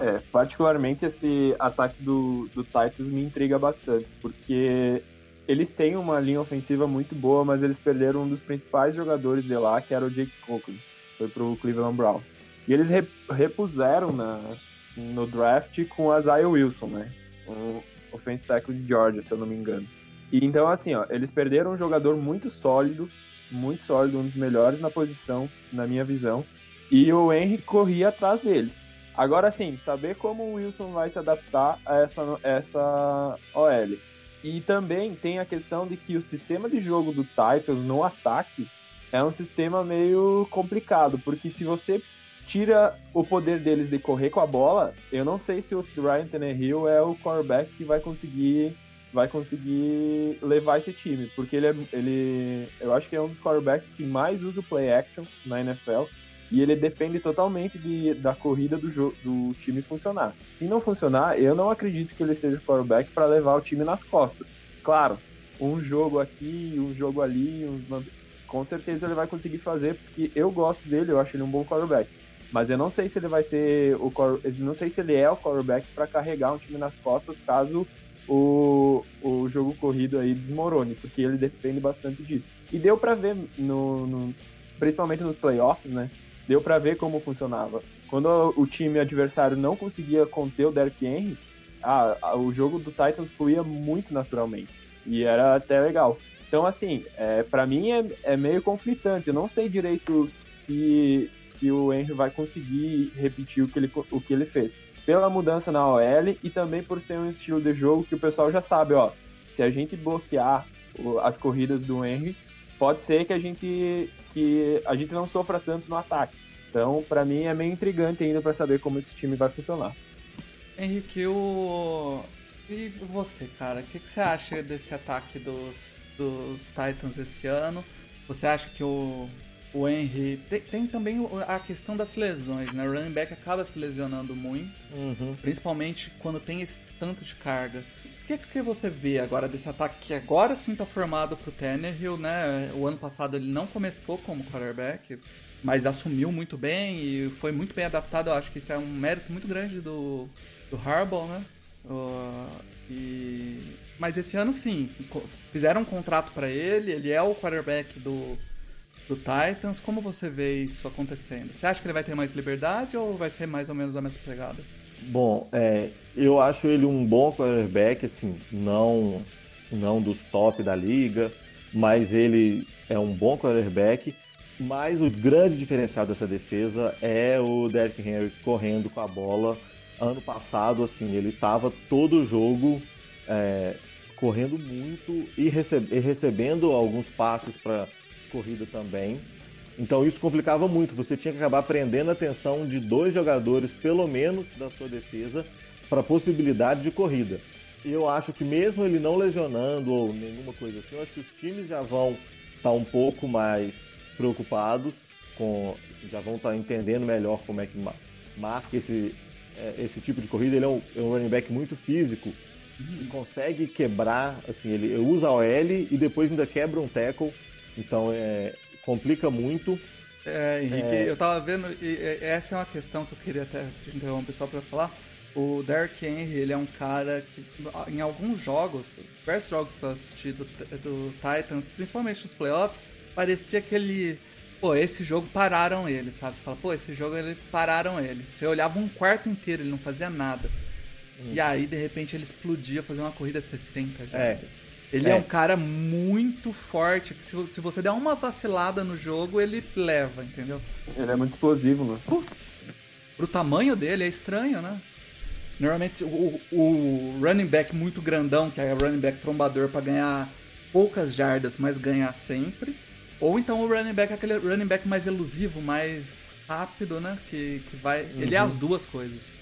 É, particularmente esse ataque do, do Titans me intriga bastante, porque eles têm uma linha ofensiva muito boa, mas eles perderam um dos principais jogadores de lá, que era o Jake Conklin, foi pro Cleveland Browns. E eles repuseram na, no draft com a Zaya Wilson, né? Um offensive tackle de Georgia, se eu não me engano. E então, assim, ó, eles perderam um jogador muito sólido, muito sólido, um dos melhores na posição, na minha visão. E o Henry corria atrás deles. Agora, sim, saber como o Wilson vai se adaptar a essa, essa OL. E também tem a questão de que o sistema de jogo do Titans no ataque é um sistema meio complicado, porque se você tira o poder deles de correr com a bola, eu não sei se o Ryan Tannehill é o quarterback que vai conseguir vai conseguir levar esse time, porque ele é, ele eu acho que é um dos quarterbacks que mais usa o play action na NFL e ele depende totalmente de, da corrida do, do time funcionar. Se não funcionar, eu não acredito que ele seja o quarterback para levar o time nas costas. Claro, um jogo aqui, um jogo ali, um, com certeza ele vai conseguir fazer, porque eu gosto dele, eu acho ele um bom quarterback. Mas eu não sei se ele vai ser o não sei se ele é o quarterback para carregar um time nas costas caso o, o jogo corrido aí desmorone, porque ele depende bastante disso. E deu para ver no, no, principalmente nos playoffs, né? Deu para ver como funcionava. Quando o time adversário não conseguia conter o Derrick Henry, a, a, o jogo do Titans fluía muito naturalmente. E era até legal. Então, assim, é, para mim é, é meio conflitante. Eu não sei direito se, se o Henry vai conseguir repetir o que ele, o que ele fez. Pela mudança na OL e também por ser um estilo de jogo que o pessoal já sabe, ó. Se a gente bloquear as corridas do Henry, pode ser que a gente que a gente não sofra tanto no ataque. Então, para mim é meio intrigante ainda para saber como esse time vai funcionar. Henrique, o e você, cara, o que, que, você acha desse ataque dos, dos Titans esse ano? Você acha que o o Henry. Tem, tem, também a questão das lesões, né? O running back acaba se lesionando muito, uhum. principalmente quando tem esse tanto de carga. O que, que você vê agora desse ataque que agora sim tá formado pro Tannehill, né? O ano passado ele não começou como quarterback, mas assumiu muito bem e foi muito bem adaptado. Eu acho que isso é um mérito muito grande do, do Harbaugh, né? Uh, e... Mas esse ano sim, fizeram um contrato para ele, ele é o quarterback do, do Titans. Como você vê isso acontecendo? Você acha que ele vai ter mais liberdade ou vai ser mais ou menos a mesma pegada? Bom, é, eu acho ele um bom quarterback, assim, não, não dos top da liga, mas ele é um bom quarterback. Mas o grande diferencial dessa defesa é o Derrick Henry correndo com a bola. Ano passado, assim, ele estava todo jogo é, correndo muito e, receb e recebendo alguns passes para corrida também. Então isso complicava muito. Você tinha que acabar prendendo a atenção de dois jogadores, pelo menos, da sua defesa, para a possibilidade de corrida. E eu acho que mesmo ele não lesionando ou nenhuma coisa assim, eu acho que os times já vão estar tá um pouco mais preocupados com, já vão estar tá entendendo melhor como é que marca esse, é, esse tipo de corrida. Ele é um, é um running back muito físico, que consegue quebrar, assim, ele usa a OL e depois ainda quebra um tackle então é, complica muito. É, Henrique, é... eu tava vendo, e essa é uma questão que eu queria até te interromper só pra falar. O Derrick Henry, ele é um cara que, em alguns jogos, diversos jogos que eu assisti do, do Titans, principalmente nos playoffs, parecia que ele. Pô, esse jogo pararam ele, sabe? Você fala, pô, esse jogo ele pararam ele. Você olhava um quarto inteiro, ele não fazia nada. Hum. E aí, de repente, ele explodia, fazia uma corrida 60 já. É. Ele é. é. um cara muito forte, que se, se, você der uma vacilada no jogo, ele leva, entendeu? Ele é muito explosivo, né? Putz, pro tamanho dele é estranho, né? Normalmente o, o running back muito grandão, que é o running back trombador para ganhar poucas jardas, mas ganhar sempre. Ou então o running back, aquele running back mais elusivo, mais rápido, né? Que, que vai. Uhum. Ele é as duas coisas.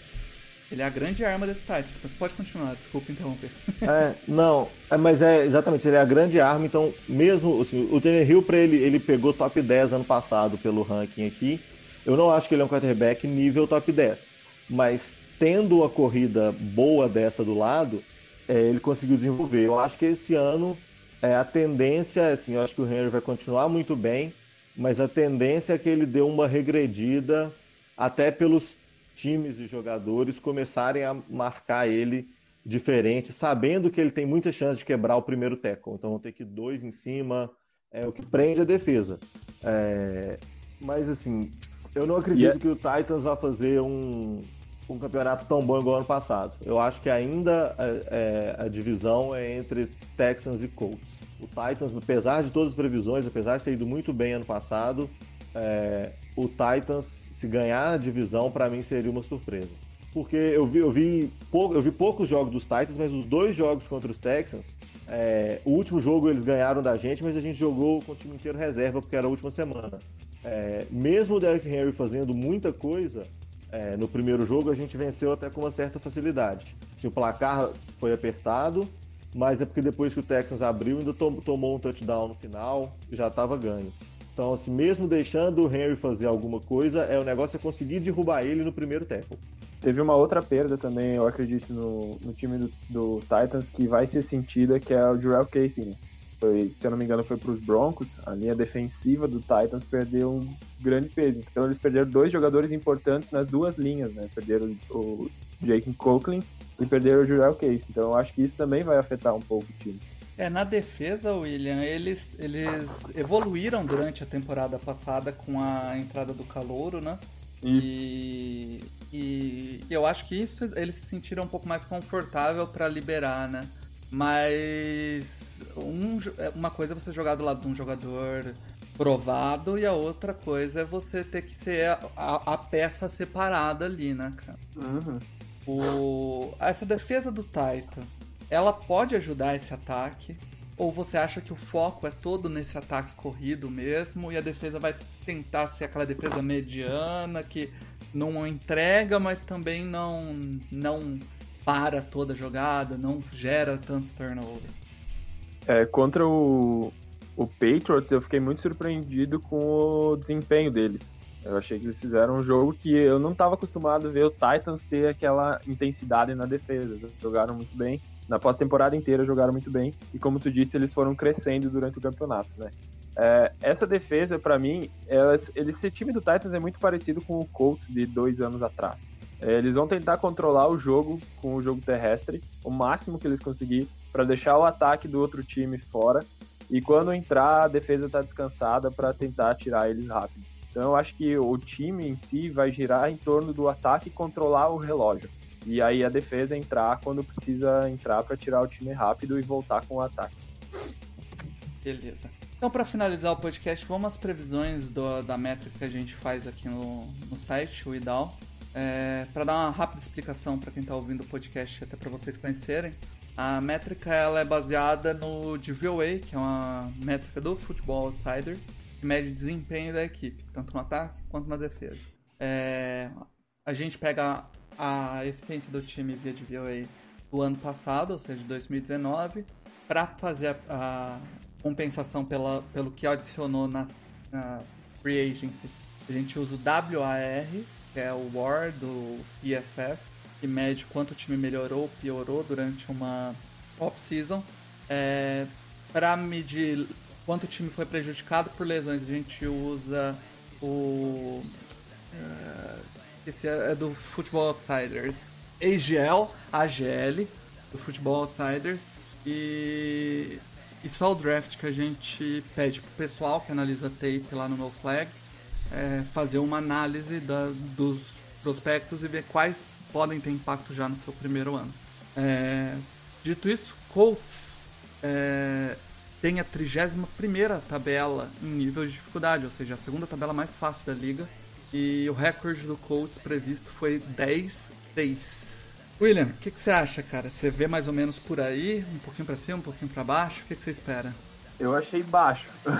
Ele é a grande arma desse Titans, mas pode continuar, desculpa interromper. É, não, é, mas é exatamente, ele é a grande arma, então mesmo assim, o Hill para ele, ele pegou top 10 ano passado pelo ranking aqui. Eu não acho que ele é um quarterback nível top 10, mas tendo a corrida boa dessa do lado, é, ele conseguiu desenvolver. Eu acho que esse ano é, a tendência, assim, eu acho que o Henry vai continuar muito bem, mas a tendência é que ele dê uma regredida até pelos times e jogadores começarem a marcar ele diferente, sabendo que ele tem muita chance de quebrar o primeiro tackle. Então vão ter que dois em cima, é o que prende a defesa. É, mas assim, eu não acredito yeah. que o Titans vá fazer um, um campeonato tão bom igual ano passado. Eu acho que ainda é, é, a divisão é entre Texans e Colts. O Titans, apesar de todas as previsões, apesar de ter ido muito bem ano passado, é, o Titans, se ganhar a divisão, para mim seria uma surpresa. Porque eu vi, eu, vi eu vi poucos jogos dos Titans, mas os dois jogos contra os Texans, é, o último jogo eles ganharam da gente, mas a gente jogou com o time inteiro reserva, porque era a última semana. É, mesmo o Derrick Henry fazendo muita coisa, é, no primeiro jogo a gente venceu até com uma certa facilidade. Assim, o placar foi apertado, mas é porque depois que o Texans abriu, ainda tomou um touchdown no final já estava ganho. Então, assim, mesmo deixando o Henry fazer alguma coisa, é o negócio é conseguir derrubar ele no primeiro tackle. Teve uma outra perda também, eu acredito, no, no time do, do Titans, que vai ser sentida, que é o Jurel Casey. Né? Foi, se eu não me engano, foi para os Broncos. A linha defensiva do Titans perdeu um grande peso. Então eles perderam dois jogadores importantes nas duas linhas, né? Perderam o Jake Coughlin e perderam o Jurel Case. Então eu acho que isso também vai afetar um pouco o time. É, na defesa, William, eles, eles evoluíram durante a temporada passada com a entrada do Calouro, né? E, e eu acho que isso eles se sentiram um pouco mais confortável para liberar, né? Mas um, uma coisa é você jogar do lado de um jogador provado e a outra coisa é você ter que ser a, a, a peça separada ali, né, cara? Uhum. O, essa defesa do Taito, ela pode ajudar esse ataque? Ou você acha que o foco é todo nesse ataque corrido mesmo e a defesa vai tentar ser aquela defesa mediana que não entrega, mas também não não para toda a jogada, não gera tantos turnovers? É, contra o, o Patriots, eu fiquei muito surpreendido com o desempenho deles. Eu achei que eles fizeram um jogo que eu não estava acostumado a ver o Titans ter aquela intensidade na defesa. Jogaram muito bem. Na pós-temporada inteira jogaram muito bem. E como tu disse, eles foram crescendo durante o campeonato, né? É, essa defesa, para mim, elas, esse time do Titans é muito parecido com o Colts de dois anos atrás. É, eles vão tentar controlar o jogo com o jogo terrestre, o máximo que eles conseguir, para deixar o ataque do outro time fora. E quando entrar, a defesa está descansada para tentar tirar eles rápido. Então eu acho que o time em si vai girar em torno do ataque e controlar o relógio. E aí a defesa entrar quando precisa entrar para tirar o time rápido e voltar com o ataque. Beleza. Então, para finalizar o podcast, vamos às previsões do, da métrica que a gente faz aqui no, no site, o IDAL. É, para dar uma rápida explicação para quem está ouvindo o podcast, até para vocês conhecerem, a métrica ela é baseada no DVOA, que é uma métrica do Football Outsiders, que mede o desempenho da equipe, tanto no ataque quanto na defesa. É, a gente pega a eficiência do time via DVOA do ano passado, ou seja, 2019, para fazer a, a, compensação pela, pelo que adicionou na, na Free Agency. A gente usa o WAR, que é o WAR do PFF, que mede quanto o time melhorou ou piorou durante uma off-season. É, para medir quanto o time foi prejudicado por lesões, a gente usa o. Uh, esse é do Football Outsiders. AGL, AGL, do Football Outsiders. E, e só o draft que a gente pede pro pessoal que analisa tape lá no NoFlags é, fazer uma análise da, dos prospectos e ver quais podem ter impacto já no seu primeiro ano. É, dito isso, Colts é, tem a 31 tabela em nível de dificuldade, ou seja, a segunda tabela mais fácil da liga. E o recorde do Colts previsto foi 10-10. William, o que, que, você acha, cara? Você vê mais ou menos por aí, um pouquinho para cima, um pouquinho para baixo? O que, que, você espera? Eu achei baixo.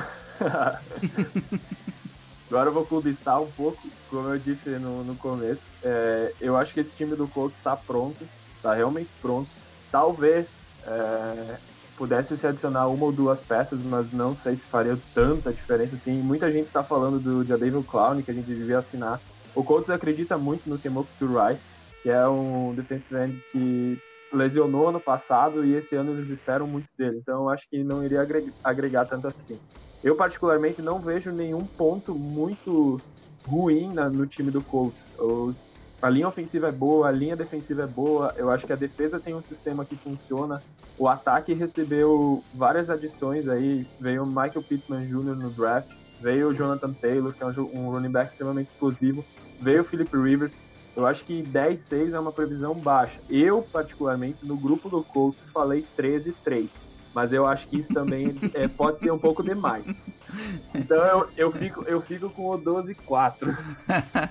Agora eu vou clubistar um pouco, como eu disse no, no começo. É, eu acho que esse time do Colts está pronto, está realmente pronto. Talvez é, pudesse se adicionar uma ou duas peças, mas não sei se faria tanta diferença assim. Muita gente está falando do Jadavion Clown, que a gente devia assinar. O Colts acredita muito no Temoku Turai, que é um defensive end que lesionou ano passado e esse ano eles esperam muito dele. Então acho que não iria agregar, agregar tanto assim. Eu, particularmente, não vejo nenhum ponto muito ruim na, no time do Colts. Os, a linha ofensiva é boa, a linha defensiva é boa. Eu acho que a defesa tem um sistema que funciona. O ataque recebeu várias adições aí. Veio o Michael Pittman Jr. no draft, veio o Jonathan Taylor, que é um running back extremamente explosivo, veio o Philip Rivers. Eu acho que 10-6 é uma previsão baixa. Eu, particularmente, no grupo do Colts, falei 13-3 mas eu acho que isso também é, pode ser um pouco demais. Então eu, eu, fico, eu fico com o 12-4.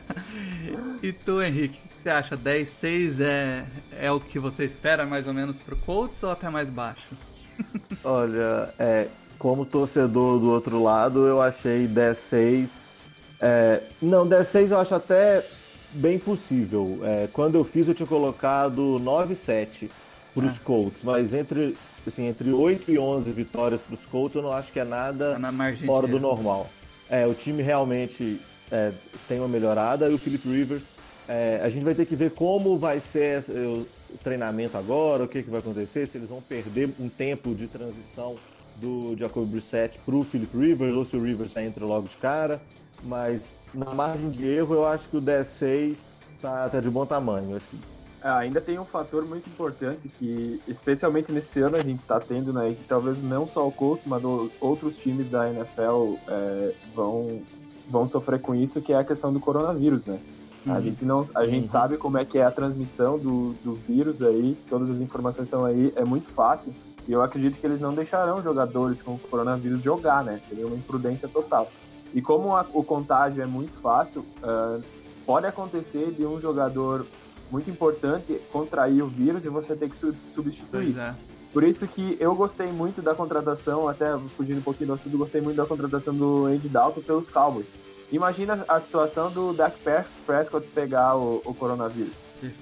e tu, Henrique, o que você acha? 10-6 é, é o que você espera mais ou menos pro Colts ou até mais baixo? Olha, é, como torcedor do outro lado, eu achei 10-6. É, não, 10-6 eu acho até bem possível. É, quando eu fiz, eu tinha colocado 9-7 para os ah. Colts, mas entre assim, entre 8 e 11 vitórias para os Colts, eu não acho que é nada tá fora do normal. É, o time realmente é, tem uma melhorada e o Philip Rivers, é, a gente vai ter que ver como vai ser o treinamento agora, o que, que vai acontecer, se eles vão perder um tempo de transição do Jacob Brissett para o Philip Rivers ou se o Rivers já entra logo de cara. Mas na margem de erro, eu acho que o 10-6 tá, tá de bom tamanho. Eu acho que ainda tem um fator muito importante que, especialmente nesse ano, a gente está tendo, né? Que talvez não só o Colts, mas outros times da NFL é, vão, vão sofrer com isso, que é a questão do coronavírus, né? Uhum. A gente não, a gente uhum. sabe como é que é a transmissão do, do vírus aí, todas as informações estão aí, é muito fácil. E eu acredito que eles não deixarão jogadores com coronavírus jogar, né? Seria uma imprudência total. E como a, o contágio é muito fácil, uh, pode acontecer de um jogador muito importante contrair o vírus e você ter que substituir. Pois é. Por isso que eu gostei muito da contratação, até fugindo um pouquinho do assunto, gostei muito da contratação do Andy Dalton pelos Cowboys. Imagina a situação do Dak Prescott pegar o, o coronavírus.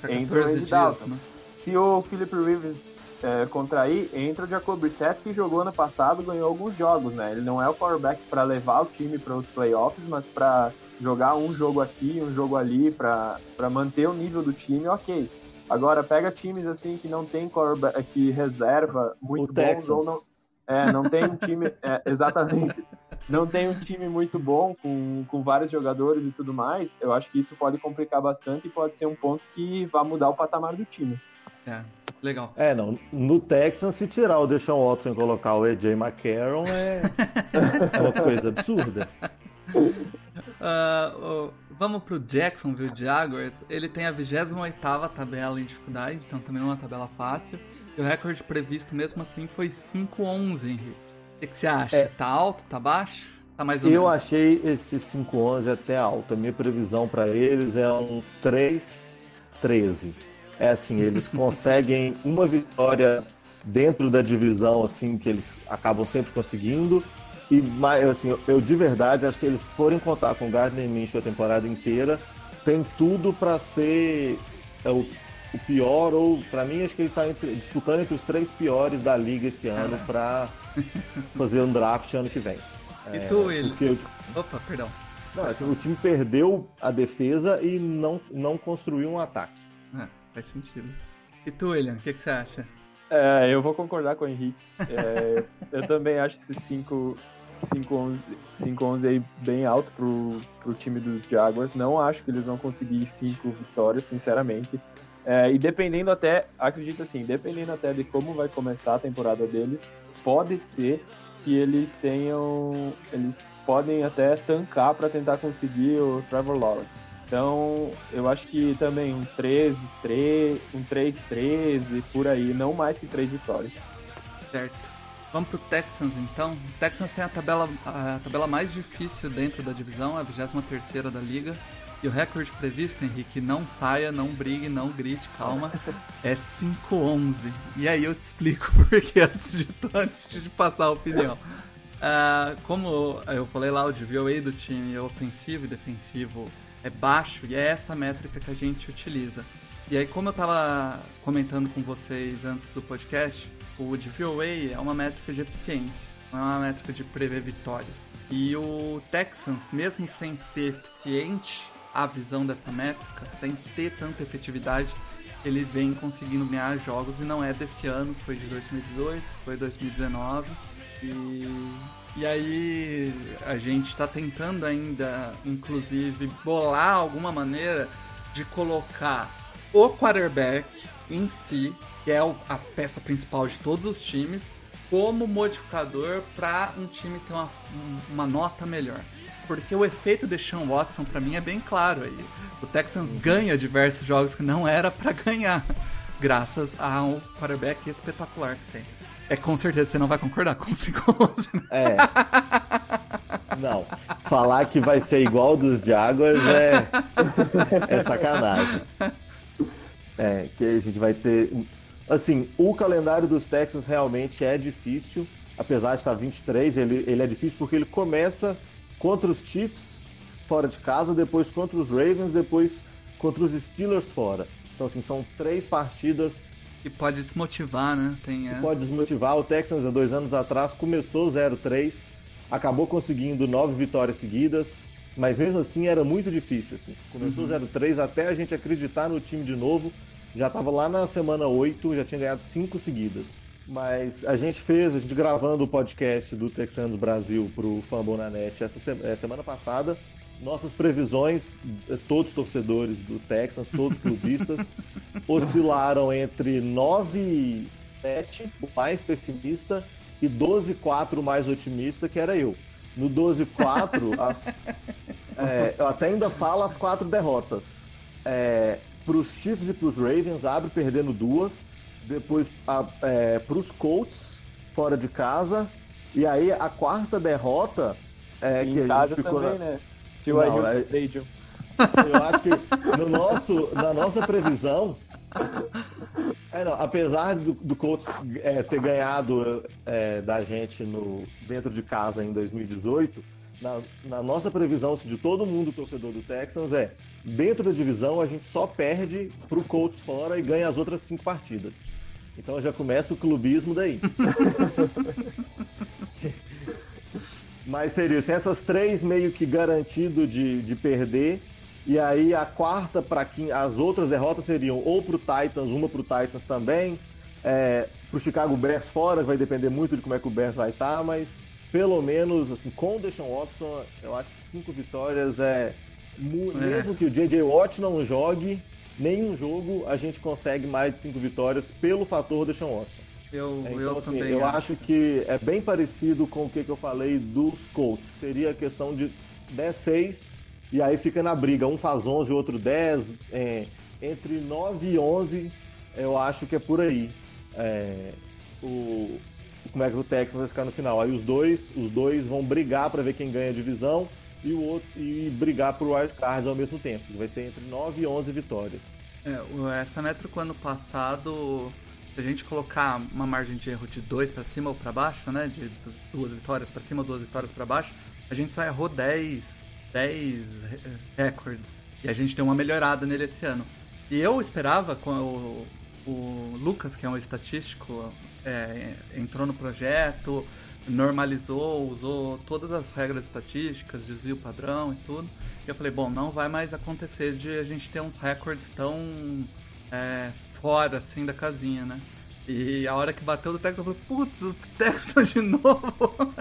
Entra o Andy Dalton. Né? Se o Philip Rivers é, contrair, entra o Jacob Brissett, que jogou ano passado, ganhou alguns jogos, né? Ele não é o quarterback para levar o time para os playoffs, mas para jogar um jogo aqui, um jogo ali, para manter o nível do time, ok. Agora, pega times assim que não tem que reserva muito bom ou não, é, não tem um time, é, exatamente, não tem um time muito bom com, com vários jogadores e tudo mais, eu acho que isso pode complicar bastante e pode ser um ponto que vai mudar o patamar do time. É, legal. É, não. No Texans, se tirar o Deshaun Watson e colocar o AJ McCarron, é, é uma coisa absurda. Uh, uh, vamos pro Jacksonville Jaguars. Ele tem a 28 tabela em dificuldade, então também é uma tabela fácil. E o recorde previsto mesmo assim foi 5-11, Henrique. O que, que, você acha? É. Tá alto? Tá baixo? Tá mais ou Eu menos? achei esse 5-11 até alto. A minha previsão para eles é um 3-13. É assim, eles conseguem uma vitória dentro da divisão, assim, que eles acabam sempre conseguindo. E, assim, eu, de verdade acho que se eles forem contar com o Gardner Minshew a temporada inteira, tem tudo para ser é, o, o, pior, ou para mim acho que ele está disputando entre os três piores da liga esse ano para fazer um draft ano que vem. E tu, é, ele? Eu... Opa, perdão. Não, assim, o time perdeu a defesa e não, não construiu um ataque. Faz sentido. E tu, William, o que, que, você acha? É, eu vou concordar com o Henrique. É, eu também acho esse 5 5-11 aí bem alto pro, pro time dos Jaguars. Não acho que eles vão conseguir 5 vitórias, sinceramente. É, e dependendo até, acredito assim, dependendo até de como vai começar a temporada deles, pode ser que eles tenham. Eles podem até tancar para tentar conseguir o Trevor Lawrence. Então, eu acho que também um 13, 3, um 3, 13, por aí, não mais que 3 vitórias. Certo. Vamos pro Texans então. O Texans tem a tabela, a tabela mais difícil dentro da divisão, a 23 da liga. E o recorde previsto, Henrique, não saia, não brigue, não grite, calma, é 5-11. E aí eu te explico porque antes de, antes de passar a opinião. Uh, como eu falei lá, o DVOA do time é ofensivo e defensivo é baixo e é essa métrica que a gente utiliza. E aí, como eu estava comentando com vocês antes do podcast, o DVOA é uma métrica de eficiência, não é uma métrica de prever vitórias. E o Texans, mesmo sem ser eficiente a visão dessa métrica, sem ter tanta efetividade, ele vem conseguindo ganhar jogos e não é desse ano, foi de 2018, foi 2019 e e aí a gente está tentando ainda, inclusive, bolar alguma maneira de colocar o quarterback em si, que é a peça principal de todos os times, como modificador para um time ter uma, uma nota melhor. Porque o efeito de Sean Watson para mim é bem claro aí. O Texans uhum. ganha diversos jogos que não era para ganhar, graças ao quarterback espetacular que tem. É com certeza você não vai concordar com o né? É. Não. Falar que vai ser igual dos Jaguars é, é sacanagem. É, que a gente vai ter. Assim, o calendário dos Texans realmente é difícil. Apesar de estar 23, ele, ele é difícil porque ele começa contra os Chiefs fora de casa, depois contra os Ravens, depois contra os Steelers fora. Então, assim, são três partidas. E pode desmotivar, né? Tem essa. Pode desmotivar. O Texans, há dois anos atrás, começou 0-3 acabou conseguindo nove vitórias seguidas, mas mesmo assim era muito difícil. Assim. Começou uhum. 0-3 até a gente acreditar no time de novo. Já estava lá na semana 8, já tinha ganhado cinco seguidas. Mas a gente fez, a gente gravando o podcast do Texanos Brasil para o Fambonanet essa é, semana passada. Nossas previsões, eh, todos torcedores do Texans, todos clubistas, oscilaram entre 9 e 7, o mais pessimista, e 12-4 mais otimista, que era eu. No 12-4, é, eu até ainda falo as quatro derrotas. É, para os Chiefs e para os Ravens, abre perdendo duas. Depois é, para os Colts, fora de casa. E aí a quarta derrota é que a gente ficou também, na... né? Tio Não, é... Eu acho que no nosso, na nossa previsão, é, não, apesar do, do Colts é, ter ganhado é, da gente no, dentro de casa em 2018, na, na, nossa previsão de todo mundo torcedor do Texans é dentro da divisão a gente só perde pro Colts fora e ganha as outras cinco partidas. Então já começa o clubismo daí. Mas seria assim, essas três meio que garantido de, de perder e aí a quarta para quem as outras derrotas seriam ou pro Titans, uma pro Titans também, é, pro Chicago Bears fora, vai depender muito de como é que o Bears vai estar, tá, mas pelo menos assim, com o Deshaun Watson, eu acho que cinco vitórias é, é. mesmo que o JJ Watt não jogue nenhum jogo, a gente consegue mais de cinco vitórias pelo fator Deshaun Watson. Eu, então, eu assim, também eu acho. acho que é bem parecido com o que, que eu falei dos Colts, que seria a questão de 10-6 e aí fica na briga, um faz 11, o outro 10, é, entre 9 e 11, eu acho que é por aí. É, o, como é que o Texas vai ficar no final. Aí os dois, os dois vão brigar para ver quem ganha a divisão e o outro e brigar por wild card ao mesmo tempo. Vai ser entre 9 e 11 vitórias. É, essa métrica ano passado, se a gente colocar uma margem de erro de 2 para cima ou para baixo, né, de duas vitórias para cima, duas vitórias para baixo, a gente só errou 10 10 records. E a gente deu uma melhorada nele esse ano. E eu esperava, com o, o Lucas, que é um estatístico, é, entrou no projeto, normalizou, usou todas as regras estatísticas, desvio padrão e tudo. E eu falei, bom, não vai mais acontecer de a gente ter uns records tão é, fora assim da casinha, né? E a hora que bateu do Texas, eu falei, putz, o Texas de novo.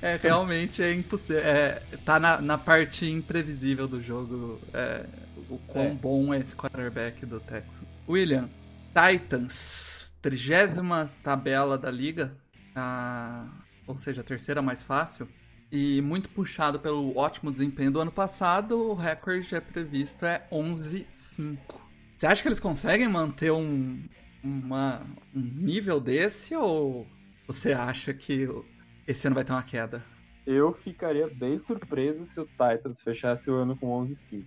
é, realmente é impossível. É, tá na, na parte imprevisível do jogo é, o quão é. bom é esse quarterback do Texas. William, Titans, trigésima tabela da liga, a, ou seja, a terceira mais fácil. E muito puxado pelo ótimo desempenho do ano passado, o recorde é previsto é 11-5. Você acha que eles conseguem manter um, uma, um nível desse ou você acha que esse ano vai ter uma queda? Eu ficaria bem surpreso se o Titans fechasse o ano com 11-5.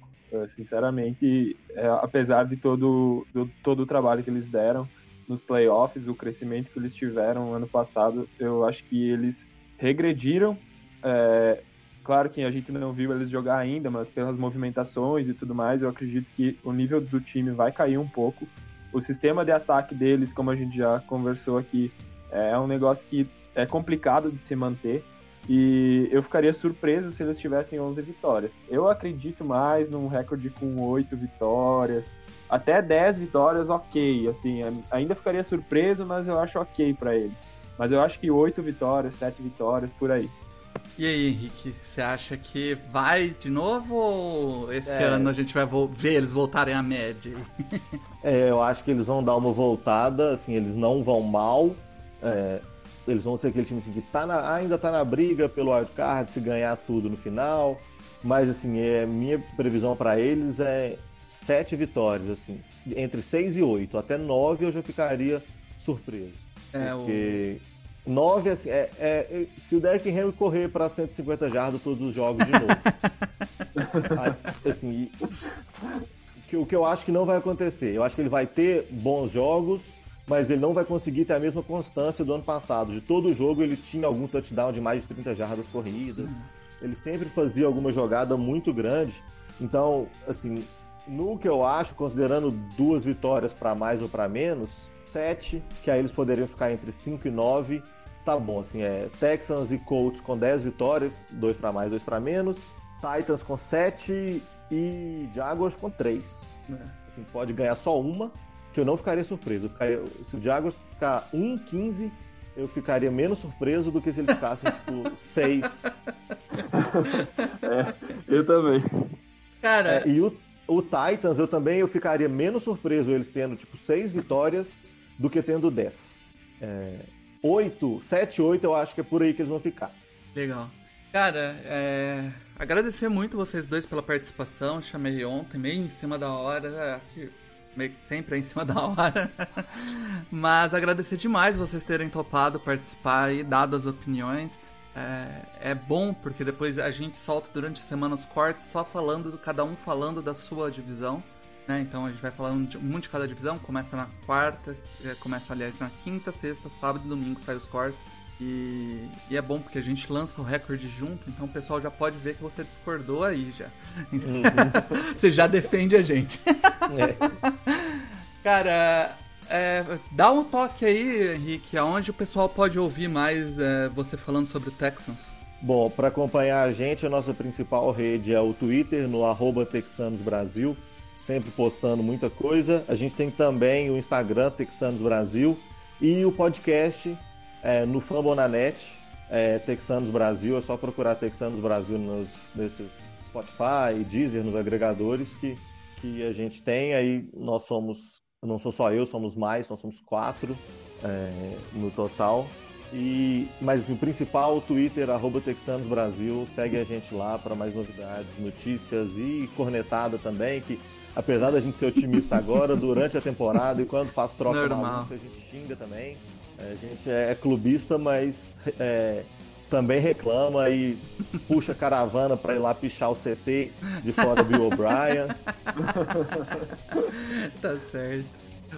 Sinceramente, é, apesar de todo, do, todo o trabalho que eles deram nos playoffs, o crescimento que eles tiveram ano passado, eu acho que eles regrediram. É, claro que a gente não viu eles jogar ainda, mas pelas movimentações e tudo mais, eu acredito que o nível do time vai cair um pouco. O sistema de ataque deles, como a gente já conversou aqui, é um negócio que é complicado de se manter. E eu ficaria surpreso se eles tivessem 11 vitórias. Eu acredito mais num recorde com 8 vitórias, até 10 vitórias, ok. Assim, ainda ficaria surpreso, mas eu acho ok para eles. Mas eu acho que 8 vitórias, 7 vitórias, por aí. E aí, Henrique, você acha que vai de novo ou esse É. ano a gente vai ver eles voltarem à média? É, eu acho que eles vão dar uma voltada, assim, eles não vão mal. é, eles vão ser aquele time assim, que tá na- ainda tá na briga pelo wildcard, se ganhar tudo no final. Mas assim, é, minha previsão para eles é sete vitórias, assim, entre seis e oito. Até nove eu já ficaria surpreso. É, o- Porque nove, assim, é, é- se o Derrick Henry correr para 150 jardas todos os jogos de novo. Assim, o que eu acho que não vai acontecer. Eu acho que ele vai ter bons jogos, mas ele não vai conseguir ter a mesma constância do ano passado. De todo jogo ele tinha algum touchdown de mais de 30 jardas corridas. Ele sempre fazia alguma jogada muito grande. Então, assim, no que eu acho, considerando duas vitórias para mais ou para menos, sete, que aí eles poderiam ficar entre 5 e 9, tá bom. Assim, é Texans e Colts com 10 vitórias, dois para mais, dois para menos. Titans com 7 e Jaguars com 3. É. Assim, pode ganhar só uma, que eu não ficaria surpreso. Eu ficaria- se o Jaguars ficar 1-15, eu ficaria menos surpreso do que se eles ficassem, tipo, 6. Eu também. Cara, É, e o, o Titans, eu também eu ficaria menos surpreso eles tendo, tipo, 6 vitórias do que tendo 10. É, 8, 7, 8, eu acho que é por aí que eles vão ficar. Legal. Cara, é, agradecer muito vocês dois pela participação. Chamei ontem, meio em cima da hora. Meio que sempre é em cima da hora. Mas agradecer demais vocês terem topado participar e dado as opiniões. É, é bom porque depois a gente solta durante a semana os cortes só falando, do- cada um falando da sua divisão. Né? Então a gente vai falando de um de cada divisão. Começa na quarta, é, começa aliás na quinta, sexta, sábado e domingo sai os cortes. E, e é bom porque a gente lança o recorde junto, então o pessoal já pode ver que você discordou aí já. você já defende a gente. É. Cara, é, dá um toque aí, Henrique, aonde o pessoal pode ouvir mais é, você falando sobre o Texans. Bom, para acompanhar a gente, a nossa principal rede é o Twitter, no arroba Texanos Brasil, sempre postando muita coisa. A gente tem também o Instagram, Texanos Brasil, e o podcast é, no Fambonanet, é, Texanos Brasil. É só procurar Texanos Brasil nos, nesses Spotify, Deezer, nos agregadores que, que a gente tem. Aí nós somos, não sou só eu, somos mais, nós somos quatro é, no total. E, mas o principal, o Twitter, arroba Texanos Brasil, segue a gente lá para mais novidades, notícias e cornetada também, que apesar da gente ser otimista agora, durante a temporada e quando faz troca Normal. maluca, a gente xinga também. É, A gente é clubista, mas é, também reclama e puxa caravana para ir lá pichar o CT de fora Bill O'Brien. tá certo.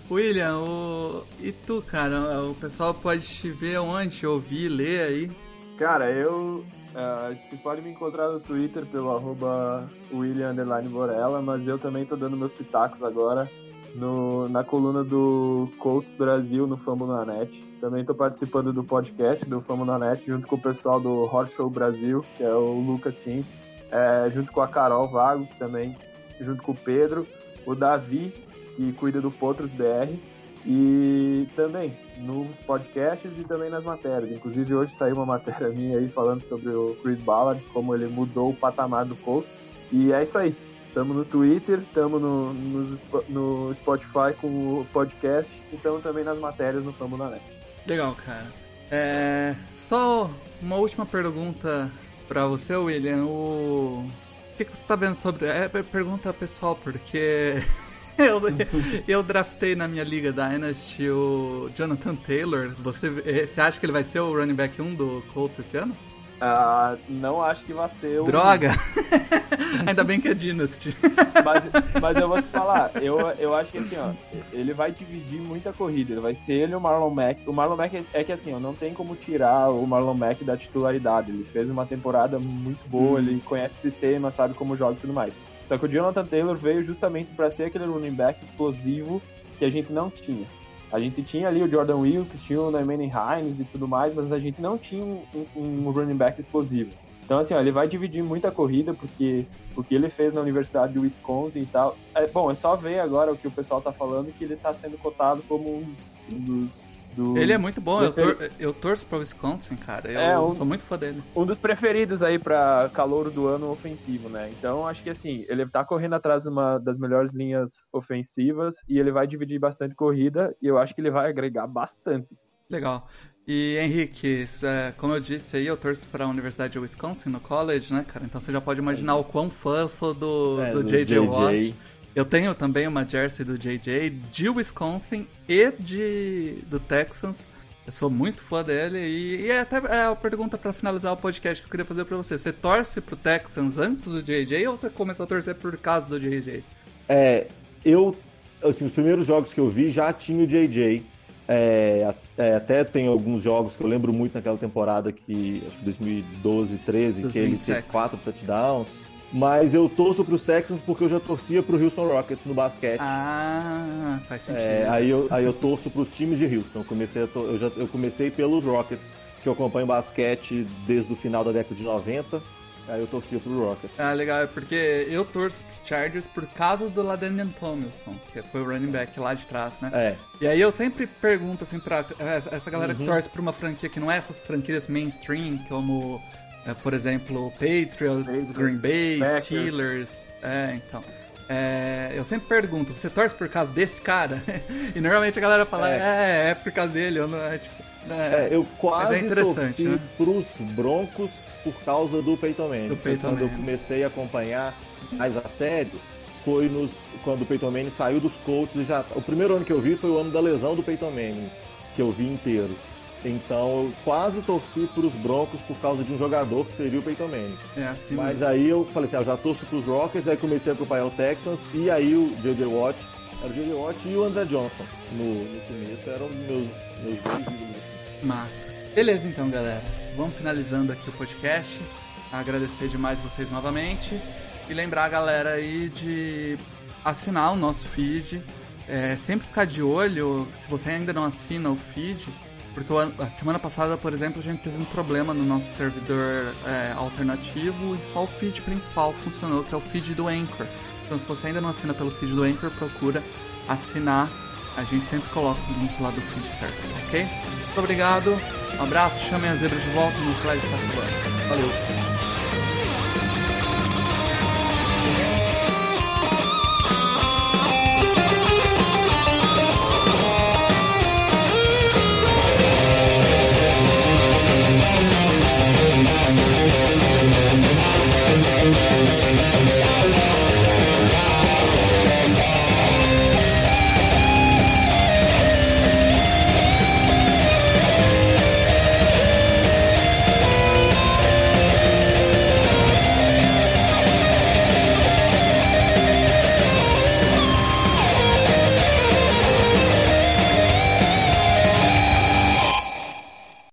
William, o... e tu, cara? O pessoal pode te ver onde, ouvir, ler aí. Cara, eu. ah, vocês podem me encontrar no Twitter pelo arroba William underline Borella, mas eu também tô dando meus pitacos agora no, na coluna do Colts Brasil no Famo na Net. Também tô participando do podcast do Famo na Net junto com o pessoal do Hot Show Brasil, que é o Lucas Tins, é, junto com a Carol Vago, também, junto com o Pedro, o Davi, que cuida do Potros BR, e também nos podcasts e também nas matérias. Inclusive hoje saiu uma matéria minha aí falando sobre o Chris Ballard, como ele mudou o patamar do Colts. E é isso aí. Estamos no Twitter, estamos no, no, no Spotify com o podcast e estamos também nas matérias no Famo na Net. Legal, cara. É, só uma última pergunta pra você, William. O, o que, que você tá vendo sobre. É é pergunta pessoal, porque eu, eu draftei na minha liga Dynasty o Jonathan Taylor. Você, eh, você acha que ele vai ser o running back 1 do Colts esse ano? Ah, não acho que vai ser o. Droga! Ainda bem que é Dynasty. Mas, mas eu vou te falar, eu, eu acho que assim, ó, ele vai dividir muita corrida. Ele vai ser ele e o Marlon Mack. O Marlon Mack é, é que assim, ó, não tem como tirar o Marlon Mack da titularidade. Ele fez uma temporada muito boa, Hum. ele conhece o sistema, sabe como joga e tudo mais. Só que o Jonathan Taylor veio justamente para ser aquele running back explosivo que a gente não tinha. A gente tinha ali o Jordan Wilkes, tinha o Naimane Hines e tudo mais, mas a gente não tinha um- um running back explosivo. Então, assim, ó, ele vai dividir muita corrida, porque o que ele fez na Universidade de Wisconsin e tal. É, bom, é só ver agora o que o pessoal tá falando, que ele tá sendo cotado como um dos, um dos do Ele é muito bom, eu, tor eu torço pro Wisconsin, cara. Eu é, um, sou muito fã dele. Um dos preferidos aí pra calor do ano ofensivo, né? Então acho que assim, ele tá correndo atrás de uma das melhores linhas ofensivas e ele vai dividir bastante corrida e eu acho que ele vai agregar bastante. Legal. E Henrique, é, como eu disse aí, eu torço para a Universidade de Wisconsin no college, né, cara? Então você já pode imaginar o quão fã eu sou do, é, do, do JJ Watt. Eu tenho também uma jersey do JJ de Wisconsin e de do Texans. Eu sou muito fã dele e, e é até é a pergunta para finalizar o podcast que eu queria fazer para você. Você torce pro Texans antes do JJ ou você começou a torcer por causa do JJ? É, eu assim, os primeiros jogos que eu vi já tinha o JJ. É, é, até tem alguns jogos que eu lembro muito naquela temporada que acho que 2012, 13, que ele teve quatro touchdowns. Mas eu torço para os Texans porque eu já torcia para o Houston Rockets no basquete. Ah, faz sentido. É, aí, eu, aí eu torço para os times de Houston. Eu comecei, to... eu, já, eu comecei pelos Rockets, que eu acompanho basquete desde o final da década de 90. Aí eu torcia pro Rockets. Ah, legal, é porque eu torço pro Chargers por causa do Ladanian Tomlinson, que foi o running back lá de trás, né? É. E aí eu sempre pergunto, assim, pra essa galera uhum. que torce pra uma franquia que não é essas franquias mainstream, como é, por exemplo, Patriots, Patriots Green Bay, Packers. Steelers. É, então. É, eu sempre pergunto, você torce por causa desse cara? e normalmente a galera fala, é, é, é por causa dele, eu não é tipo. É, é eu quase é torci né? pros Broncos por causa do Peyton Manning. Do Peyton quando Manning. eu comecei a acompanhar mais a sério, foi nos, quando o Peyton Manning saiu dos Colts e já. O primeiro ano que eu vi foi o ano da lesão do Peyton Manning, que eu vi inteiro. Então eu quase torci para os Broncos por causa de um jogador que seria o Peyton Manning. É assim Mas mesmo. aí eu falei assim, ah, eu já torço para os Rockets, aí comecei a acompanhar o Texans e aí o J.J. Watt, era o J.J. Watt e o André Johnson no, no começo, eram meus, meus dois ídolos. Assim. Massa. Beleza então, galera. Vamos finalizando aqui o podcast. Agradecer demais vocês novamente. E lembrar a galera aí de assinar o nosso feed. É, sempre ficar de olho, se você ainda não assina o feed, porque a semana passada, por exemplo, a gente teve um problema no nosso servidor é, alternativo e só o feed principal funcionou, que é o feed do Anchor. Então, se você ainda não assina pelo feed do Anchor, procura assinar. A gente sempre coloca o link lá do feed certo, ok? Muito obrigado, um abraço, chamem a zebra de volta no Flag Valeu!